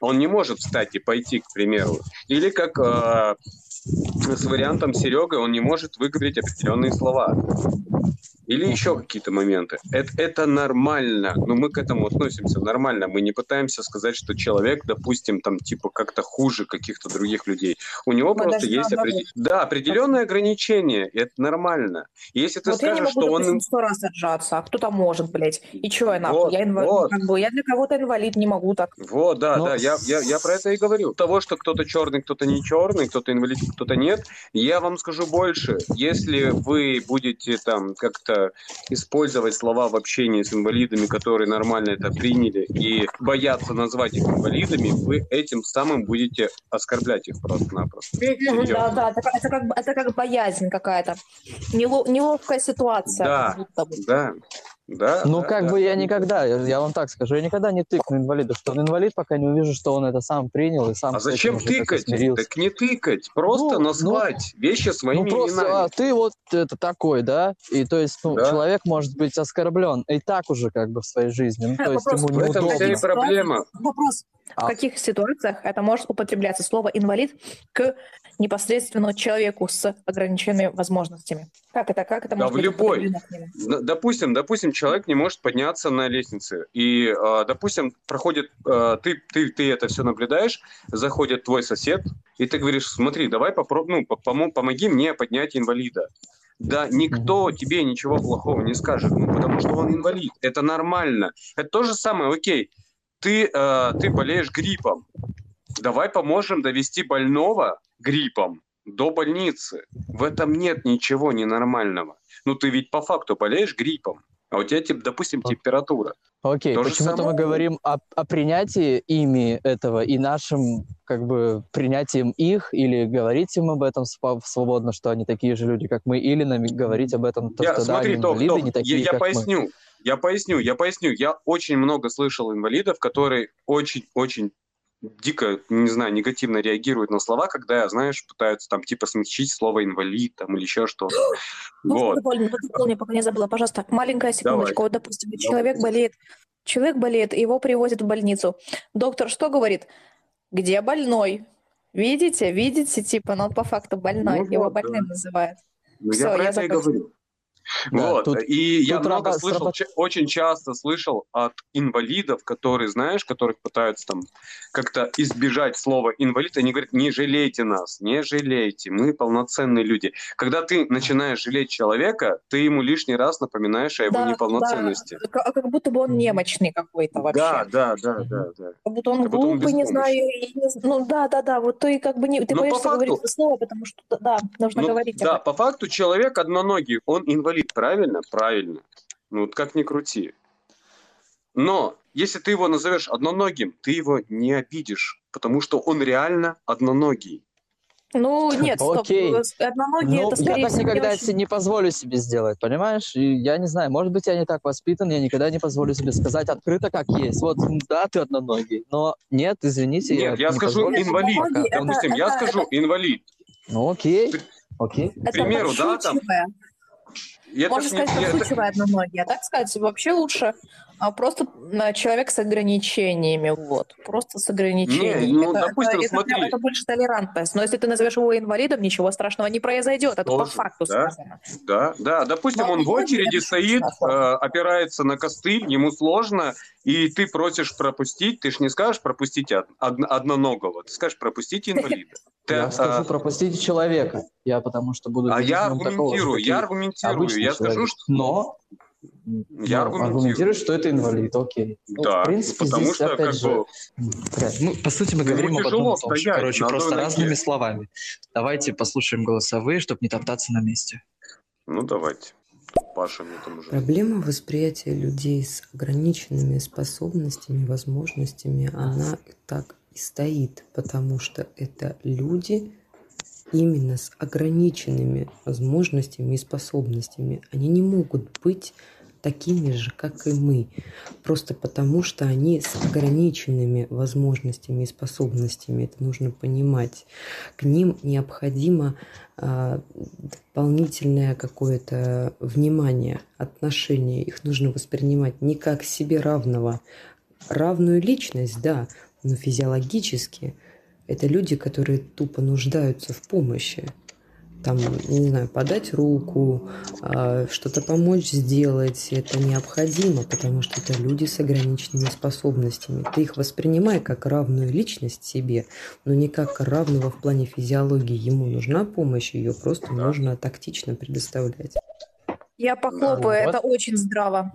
Он не может встать и пойти, к примеру. Или как э, с вариантом Серега, он не может выговорить определенные слова. Или еще какие-то моменты. Это, это нормально. Но мы к этому относимся нормально. Мы не пытаемся сказать, что человек, допустим, там типа как-то хуже каких-то других людей. У него Мы просто есть определ- да, определенные ограничения. И это нормально. Если ты Вот я не скажешь, могу, что он... допустим, сто раз отжаться, а кто-то может, блядь. И чё я нахуй? Вот, я, инвалид, вот. как бы, я для кого-то инвалид, не могу так. Вот, да, Ну, да, я, я, я про это и говорю. Того, что кто-то черный, кто-то не черный, кто-то инвалид, кто-то нет, я вам скажу больше. Если вы будете там как-то использовать слова в общении с инвалидами, которые нормально это приняли, и боятся назвать их инвалидами, вы этим самым будете оскорблять их просто-напросто. Да, Серьезно. да, это, как- это как, бы- это как боязнь какая-то. Нело- неловкая ситуация. Да. Да, да. Ну, да, как да. бы я никогда, я, вам так скажу, я никогда не тыкну инвалида, что он инвалид, пока не увижу, что он это сам принял и сам А зачем тыкать? Так не тыкать, просто Ну, назвать вещи своими Ну просто именами. а, ты вот это такой, да? И то есть ну, Да. человек может быть оскорблен и так уже как бы в своей жизни. Ну, то есть Вопрос, ему В этом вся и неудобно. проблема. Вопрос. В А. каких ситуациях это может употребляться слово инвалид к непосредственно человеку с ограниченными возможностями? Как это? Как это Да может в быть любой. Допустим, допустим, человек не может подняться на лестнице, и, э, допустим, проходит, э, ты, ты, ты это все наблюдаешь, заходит твой сосед, и ты говоришь, смотри, давай попробуй, ну, по- помо- помоги мне поднять инвалида. Да, никто тебе ничего плохого не скажет, ну, потому что он инвалид. Это нормально. Это то же самое, окей, ты, э, ты болеешь гриппом. Давай поможем довести больного гриппом до больницы. В этом нет ничего ненормального. Ну, ты ведь по факту болеешь гриппом, а у тебя, тип- допустим, температура. Окей, почему-то мы говорим о, о принятии ими этого и нашим как бы принятием их, или говорить им об этом свободно, что они такие же люди, как мы, или нам говорить об этом, то, я, что да, смотри, они Тох, инвалиды, не такие, я, я как мы. поясню, я поясню, я поясню. Я очень много слышал инвалидов, которые очень-очень дико, не знаю, негативно реагируют на слова, когда, знаешь, пытаются там типа смягчить слово инвалид там или еще что-то. Ну, Вот. дополни, дополни, пока не забыла, пожалуйста. Маленькая секундочку. Давай. Вот, допустим, человек болеет, человек болеет, его привозят в больницу. Доктор что говорит? Где больной? Видите, видите, типа, но он по факту больной, Ну его вот, больным да. называют. Ну, Всё, я про я это и говорю. Да, вот. тут- и я много слышал, сработ- очень часто слышал от инвалидов, которые, знаешь, которых пытаются там как-то избежать слова инвалид, они говорят, не жалейте нас, не жалейте, мы полноценные люди. Когда ты начинаешь жалеть человека, ты ему лишний раз напоминаешь о его Да, неполноценности. да, как, как будто бы он немощный какой-то вообще. Да, да, да, да, да. Как будто он Как будто он глупый, не знаю, беспомощный. и не- ну да, да, да, вот ты как бы не, ты Но боишься факту- говорить это слово, потому что да, нужно Ну, говорить. да, по факту человек одноногий, он инвалид, правильно? Правильно. Ну, вот как ни крути. Но если ты его назовешь одноногим, ты его не обидишь, потому что он реально одноногий. Ну, нет, стоп. Окей. Одноногие Ну, это, я скорее так всего, не никогда очень- не позволю себе сделать, понимаешь? И я не знаю, может быть, я не так воспитан, я никогда не позволю себе сказать открыто, как есть. Вот, да, ты одноногий, но нет, извините, Нет, я не скажу инвалид. Это- Допустим, я это- скажу инвалид. Ну, окей, окей. К Это примеру, да, там... это Можно ж не- сказать, я- это- одноногие. А так сказать, вообще лучше а, просто а, человек с ограничениями, вот. Просто с ограничениями. Не, ну, это, допустим, это, это смотри. прям- это больше толерантность. Но если ты назовешь его инвалидом, ничего страшного не произойдет. Это по Тоже, факту да. сказано. Да, да. Допустим, Но он в вроде очереди это стоит, смешно. э, опирается на костыль, ему сложно, и ты просишь пропустить, ты ж не скажешь пропустить од- од- одноногого, ты скажешь пропустите инвалида. Ты, Я скажу, пропустите человека. Я потому что буду... а я аргументирую, что я аргументирую, я скажу, что... Но... Я ну, аргументирую. аргументирую, что это инвалид, окей. Ну, Да, в принципе, потому здесь, что, опять как же, бы, Ну, по сути, мы Ему говорим об одном и том же. стоять Короче, просто ноге. разными словами. Давайте послушаем голосовые, чтобы не топтаться на месте. ну давайте. Паша мне там уже... Проблема восприятия людей с ограниченными способностями, возможностями, она так и стоит, потому что это люди именно с ограниченными возможностями и способностями. Они не могут быть такими же, как и мы, просто потому что они с ограниченными возможностями и способностями. Это нужно понимать. К ним необходимо а, дополнительное какое-то внимание, отношение. Их нужно воспринимать не как себе равного. Равную личность, да, но физиологически это люди, которые тупо нуждаются в помощи. Там, не знаю, подать руку, а, что-то помочь сделать, это необходимо, потому что это люди с ограниченными способностями. Ты их воспринимай как равную личность себе, но не как равного в плане физиологии. Ему нужна помощь, ее просто нужно тактично предоставлять. Я похлопаю, Вот. это очень здраво.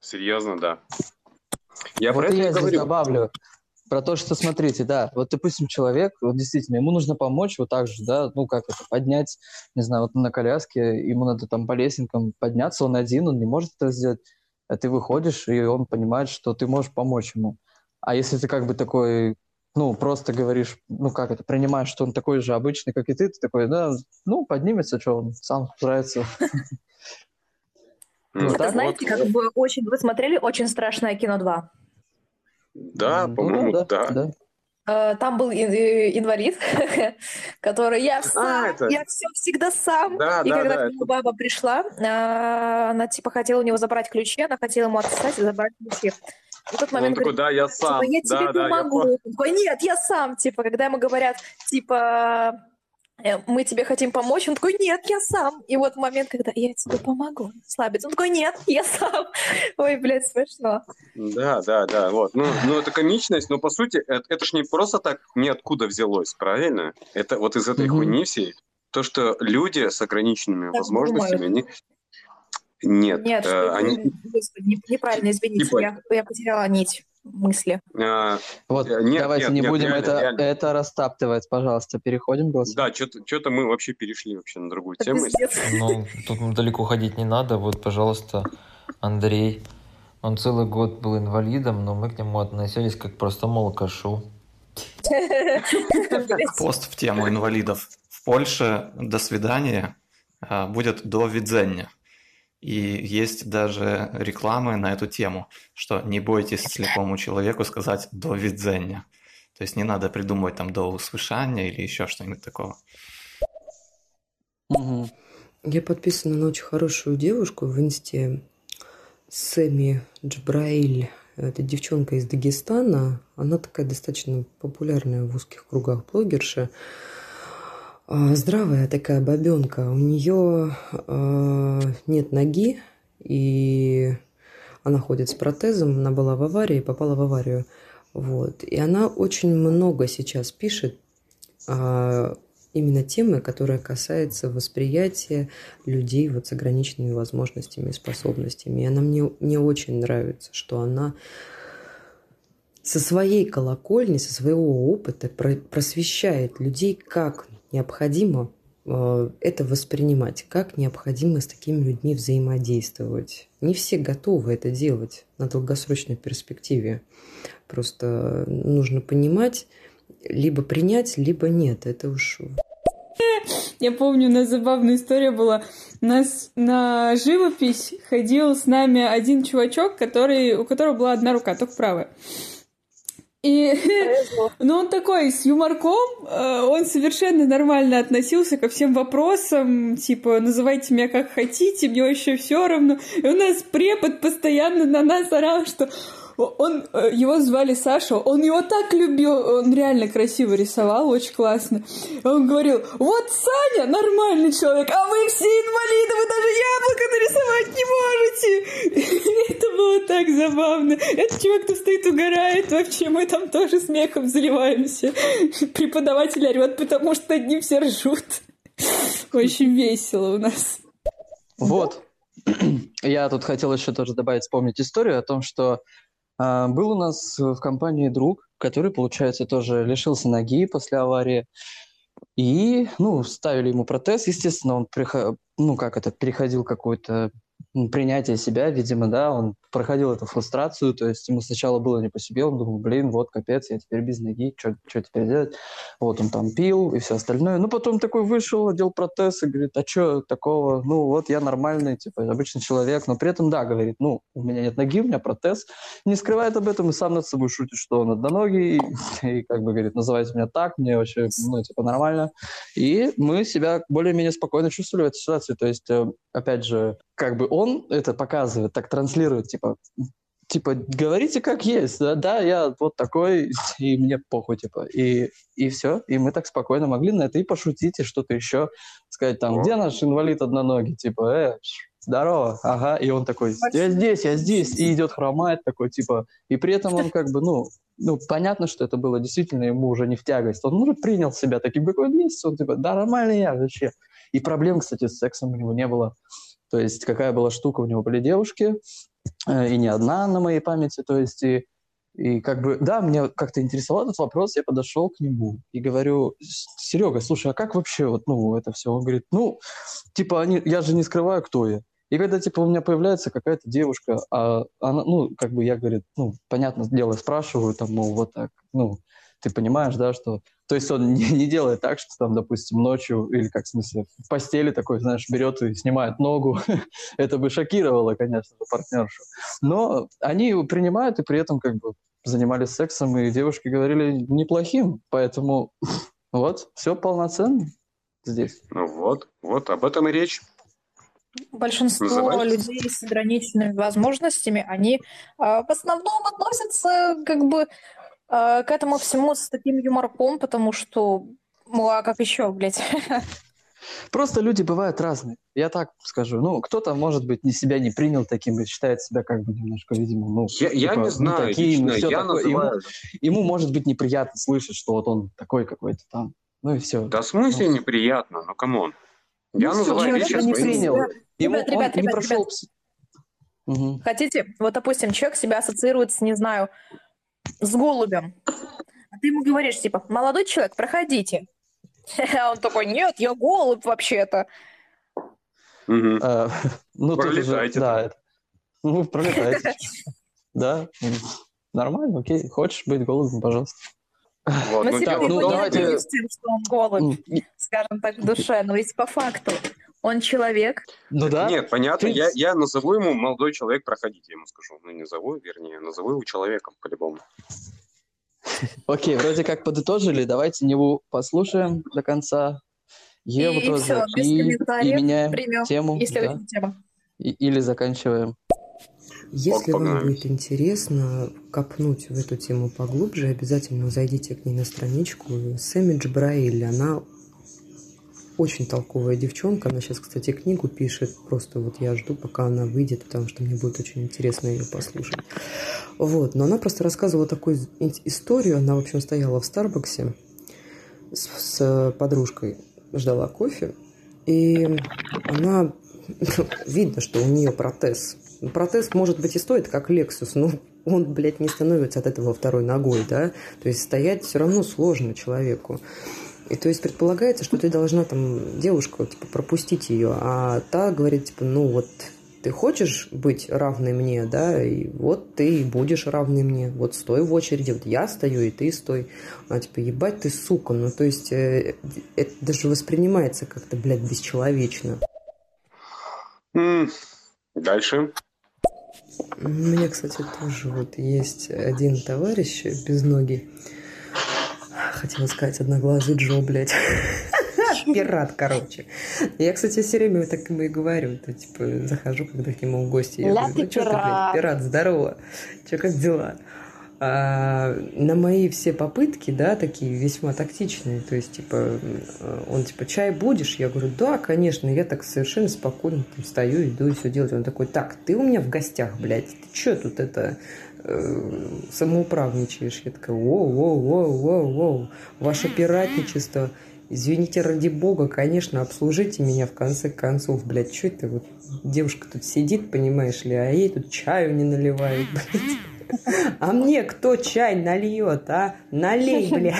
Серьезно, да. Я вот про это я здесь говорю. добавлю про то, что, смотрите, да, вот, допустим, человек, вот действительно, ему нужно помочь вот так же, да, ну, как это, поднять, не знаю, вот на коляске, ему надо там по лесенкам подняться, он один, он не может это сделать, а ты выходишь, и он понимает, что ты можешь помочь ему. А если ты как бы такой, ну, просто говоришь, ну, как это, принимаешь, что он такой же обычный, как и ты, ты такой, да, ну, поднимется, что он сам справится. Вот Это так знаете, как бы очень... Вы смотрели «Очень страшное кино 2»? Да, Ну, по-моему, да, да. да. Э, Там был э, инвалид, который я сам, А, это- я все всегда сам. Да, И да, когда да, к нему баба пришла, а, она типа хотела у него забрать ключи, она хотела ему отсосать и забрать ключи. И в тот Он момент такой, говорит, да, я типа, сам. я тебе Да, да, я помогу. понял. Он такой, нет, я сам. Типа, когда ему говорят, типа, мы тебе хотим помочь, он такой, нет, я сам. И вот момент, когда я тебе помогу, слабец, он такой, нет, я сам. Ой, блядь, смешно. Да, да, да, вот. Ну, ну, это комичность, но по сути это, это ж не просто так ниоткуда взялось, правильно? Это вот из этой Мгм. хуйни всей. То, что люди с ограниченными Так возможностями, они... Нет, Нет, э, они... господи, не- неправильно, извините, Типа- я, я потеряла нить мысли. э, Вот, Э, нет, давайте нет, не нет, будем реально, это, реально. это растаптывать, пожалуйста. Переходим к голосу. да, что-то мы вообще перешли вообще на другую Это тему. Ну, тут далеко ходить не надо. Вот, пожалуйста, Андрей. Он целый год был инвалидом, но мы к нему относились как к простому алкашу. Пост в тему инвалидов. В Польше «до свидания» а, будет «до видзения». И есть даже рекламы на эту тему, что не бойтесь слепому человеку сказать «до видзения». То есть не надо придумывать там «до услышания» или еще что-нибудь такого. Мгм. Я подписана на очень хорошую девушку в инсте Сэми Джбраиль. Это девчонка из Дагестана. Она такая достаточно популярная в узких кругах блогерша. А, Здравая такая бабенка. У нее нет ноги, и она ходит с протезом. Она была в аварии, попала в аварию. Вот. И она очень много сейчас пишет а, именно темы, которая касается восприятия людей вот с ограниченными возможностями и способностями. И она мне, мне очень нравится, что она со своей колокольни, со своего опыта про- просвещает людей, как необходимо э, это воспринимать, как необходимо с такими людьми взаимодействовать. Не все готовы это делать на долгосрочной перспективе. Просто нужно понимать, либо принять, либо нет. Это уж Я помню, у нас забавная история была. У нас на живопись ходил с нами один чувачок, который, у которого была одна рука, только правая. И, ну, он такой, с юморком, э, он совершенно нормально относился ко всем вопросам, типа, называйте меня как хотите, мне вообще все равно. И у нас препод постоянно на нас орал, что он, э, его звали Саша, он его так любил, он реально красиво рисовал, очень классно. Он говорил, вот Саня нормальный человек, а вы все инвалиды, вы даже яблоко нарисовать не можете. Это было так забавно. Этот чувак, кто стоит, угорает вообще, мы там тоже смехом заливаемся. Преподаватель орет, потому что над ним все ржут. Очень весело у нас. Вот. Я тут хотел еще тоже добавить, вспомнить историю о том, что был у нас в компании друг, который, получается, тоже лишился ноги после аварии. И, ну, ставили ему протез, естественно, он, ну, как это, переходил какой-то принятие себя, видимо, да, он проходил эту фрустрацию, то есть ему сначала было не по себе, он думал, блин, вот капец, я теперь без ноги, что теперь делать? Вот он там пил и все остальное. Ну, потом такой вышел, одел протез и говорит, а что такого? Ну, вот я нормальный, типа, обычный человек, но при этом, да, говорит, ну, у меня нет ноги, у меня протез, не скрывает об этом и сам над собой шутит, что он одноногий, и, и как бы говорит, называйте меня так, мне вообще, ну, типа, нормально. И мы себя более-менее спокойно чувствовали в этой ситуации, то есть, э, опять же, как бы он это показывает, так транслирует, типа, типа, говорите как есть, да, да, я вот такой, и мне похуй, типа, и, и все, и мы так спокойно могли на это и пошутить, и что-то еще сказать, там, где наш инвалид одноногий, типа, э, здорово, ага, и он такой, я здесь, я здесь, и идет хромает такой, типа, и при этом он как бы, ну, ну, понятно, что это было действительно ему уже не в тягость, он уже принял себя таким, какой он есть, он типа, да, нормально я, вообще, и проблем, кстати, с сексом у него не было, то есть какая была штука, у него были девушки, э, и не одна на моей памяти, то есть и, и как бы, да, мне как-то интересовал этот вопрос, я подошел к нему и говорю, Серега, слушай, а как вообще вот, ну, это все? Он говорит, ну, типа, они, я же не скрываю, кто я. И когда, типа, у меня появляется какая-то девушка, а она, ну, как бы я, говорит, ну, понятное дело, спрашиваю, там, мол, вот так, ну, ты понимаешь, да, что... То есть он не, не делает так, что там, допустим, ночью или, как в смысле, в постели такой, знаешь, берет и снимает ногу. Это бы шокировало, конечно партнершу. Но они его принимают и при этом как бы занимались сексом, и девушки говорили неплохим. Поэтому вот, все полноценно здесь. Ну вот, вот об этом и речь. Большинство Называется? людей с ограниченными возможностями, они э, в основном относятся как бы к этому всему с таким юморком, потому что, ну а как еще, блядь? Просто люди бывают разные. Я так скажу. Ну, кто-то, может быть, не себя не принял таким и считает себя как бы немножко, видимо, ну, я, типа, я не ну, знаю, таким, лично, все я такое. Ему, ему, может быть, неприятно слышать, что вот он такой какой-то там. Ну и все. Да в смысле ну, неприятно? Ну, come on. Я ну, называю вещи не принял. Ему ребят, ребят, он ребят, не прошел... Ребят. Угу. Хотите, вот, допустим, человек себя ассоциирует с, не знаю, с голубем. А ты ему говоришь, типа, молодой человек, проходите. А он такой, нет, я голубь вообще-то. А, ну, пролетайте. Да, ну, пролетайте. Да, нормально, окей. Хочешь быть голубем, пожалуйста. Вот, ну, так, ну, давайте... тем, что он голубь, скажем так, в душе, но ведь по факту он человек. Ну да. Нет, понятно. Ты... Я, я назову ему молодой человек, проходите, я ему скажу. Ну, не зову, вернее, назову его человеком, по-любому. Окей, вроде как подытожили. Давайте Неву послушаем до конца. Еву и, тоже. Все, без и, меняем примем, тему. Если да. тема. И, или заканчиваем. Если вам будет интересно копнуть в эту тему поглубже, обязательно зайдите к ней на страничку Сэмидж Брайли. Она очень толковая девчонка. Она сейчас, кстати, книгу пишет. Просто вот я жду, пока она выйдет, потому что мне будет очень интересно ее послушать. Вот. Но она просто рассказывала такую историю. Она, в общем, стояла в Старбаксе с, с подружкой, ждала кофе. И она... Видно, что у нее протез. Протез, может быть, и стоит, как Lexus, но он, блядь, не становится от этого второй ногой, да? То есть стоять все равно сложно человеку. И то есть предполагается, что ты должна там девушку типа пропустить ее, а та говорит типа, ну вот ты хочешь быть равной мне, да, и вот ты и будешь равной мне. Вот стой в очереди, вот я стою, и ты стой. А типа, ебать ты, сука. Ну, то есть, э, это даже воспринимается как-то, блядь, бесчеловечно. Дальше. У меня, кстати, тоже вот есть один товарищ безногий. Хотела сказать одноглазый Джо, блядь. Пират, короче. Я, кстати, все время так ему и говорю. То, типа, захожу, когда к нему в гости. Я говорю, ну что ты, блядь, пират». здорово. Че, как дела? А, на мои все попытки, да, такие весьма тактичные, то есть, типа, э, он, типа, чай будешь? Я говорю, да, конечно, я так совершенно спокойно там стою, иду и все делать. Он такой, так, ты у меня в гостях, блядь, ты что тут это самоуправничаешь? Я такая, воу, воу, воу, воу, воу, ваше пиратничество, извините ради бога, конечно, обслужите меня в конце концов, блядь, что это вот девушка тут сидит, понимаешь ли, а ей тут чаю не наливают, блядь. А мне кто чай нальет, а? Налей, блядь.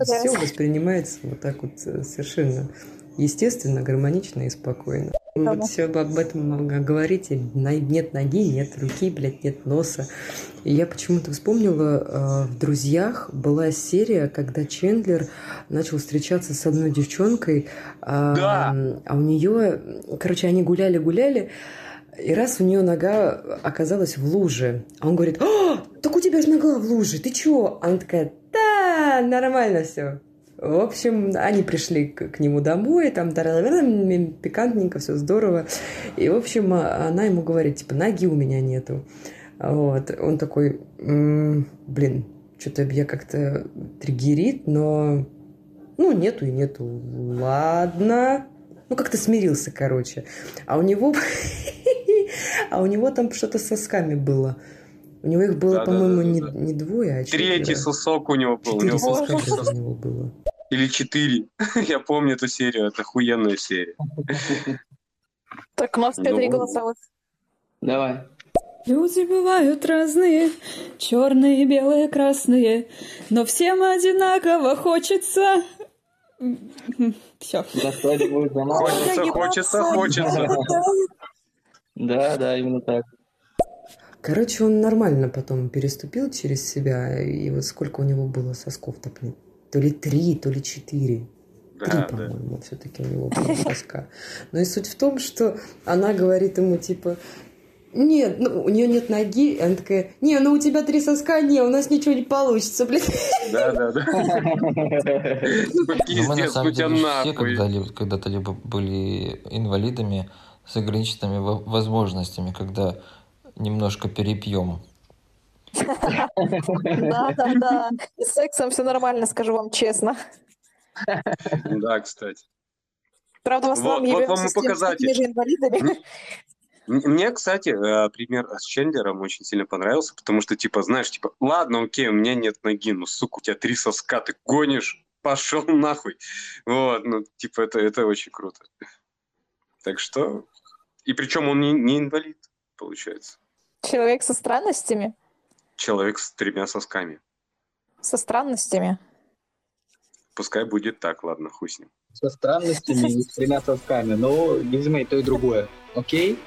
Все воспринимается вот так вот э, совершенно естественно, гармонично и спокойно. Ага. вот все об этом говорите. Нет ноги, нет руки, блядь, нет носа. И я почему-то вспомнила, э, в «Друзьях» была серия, когда Чендлер начал встречаться с одной девчонкой, а, Да. а у нее, короче, они гуляли-гуляли, и раз у нее нога оказалась в луже, а он говорит, «А, так у тебя же нога в луже, ты чего? Она такая, да, нормально все. В общем, они пришли к, к нему домой, там пикантненько, все здорово. И, в общем, а- она ему говорит, типа, ноги у меня нету. Вот. Он такой, «М, блин, что-то я как-то триггерит, но... Ну, нету и нету. Ладно. Ну, как-то смирился, короче. А у него... А у него там что-то с сосками было. У него их было, по-моему, не, Да-да-да-да-да. не двое, а четверо. Третий сосок у него был. Четыре соска у него было. Или четыре. Я помню эту серию, это охуенная серия. Так, у нас Ну, Петри голосовых. Давай. Люди бывают разные, черные, белые, красные, но всем одинаково хочется. Все. Хочется, хочется, хочется. Да, да, именно так. Короче, он нормально потом переступил через себя, и вот сколько у него было сосков так нет. То ли три, то ли четыре. Три, Да, да. по-моему, все-таки у него была соска. Но и суть в том, что она говорит ему, типа, нет, ну, у нее нет ноги. И она такая, не, ну у тебя три соска, не, у нас ничего не получится, блин. Да, да, да. Ну, мы на Пиздец, самом ну деле все нахуй. когда-либо, когда-то либо были инвалидами с ограниченными во- возможностями, когда немножко перепьем. Да, да, да. И с сексом все нормально, скажу вам честно. Да, кстати. Правда, в основном Вот- вот ебемся вам и с тем- с показатель. такими же инвалидами. Мне, кстати, э, пример с Чендлером очень сильно понравился, потому что, типа, знаешь, типа, ладно, окей, у меня нет ноги, ну, сука, у тебя три соска, ты гонишь, пошел нахуй. Вот, ну, типа, это, это очень круто. Так что... И причем он не, не инвалид, получается. Человек со странностями. Человек с тремя сосками. Со странностями. Пускай будет так, ладно, хуй с ним. Со странностями и с тремя сосками. Ну, видимо, и то, и другое. Окей?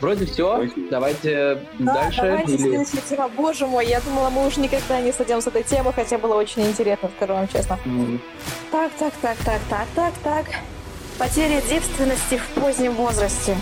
Вроде все. Окей. Давайте Да, дальше. давайте или- следующая тема. Боже мой, я думала, мы уже никогда не сойдем с этой темы, хотя было очень интересно, скажу вам честно. М, Так, так, так, так, так, так, так. Потеря девственности в позднем возрасте.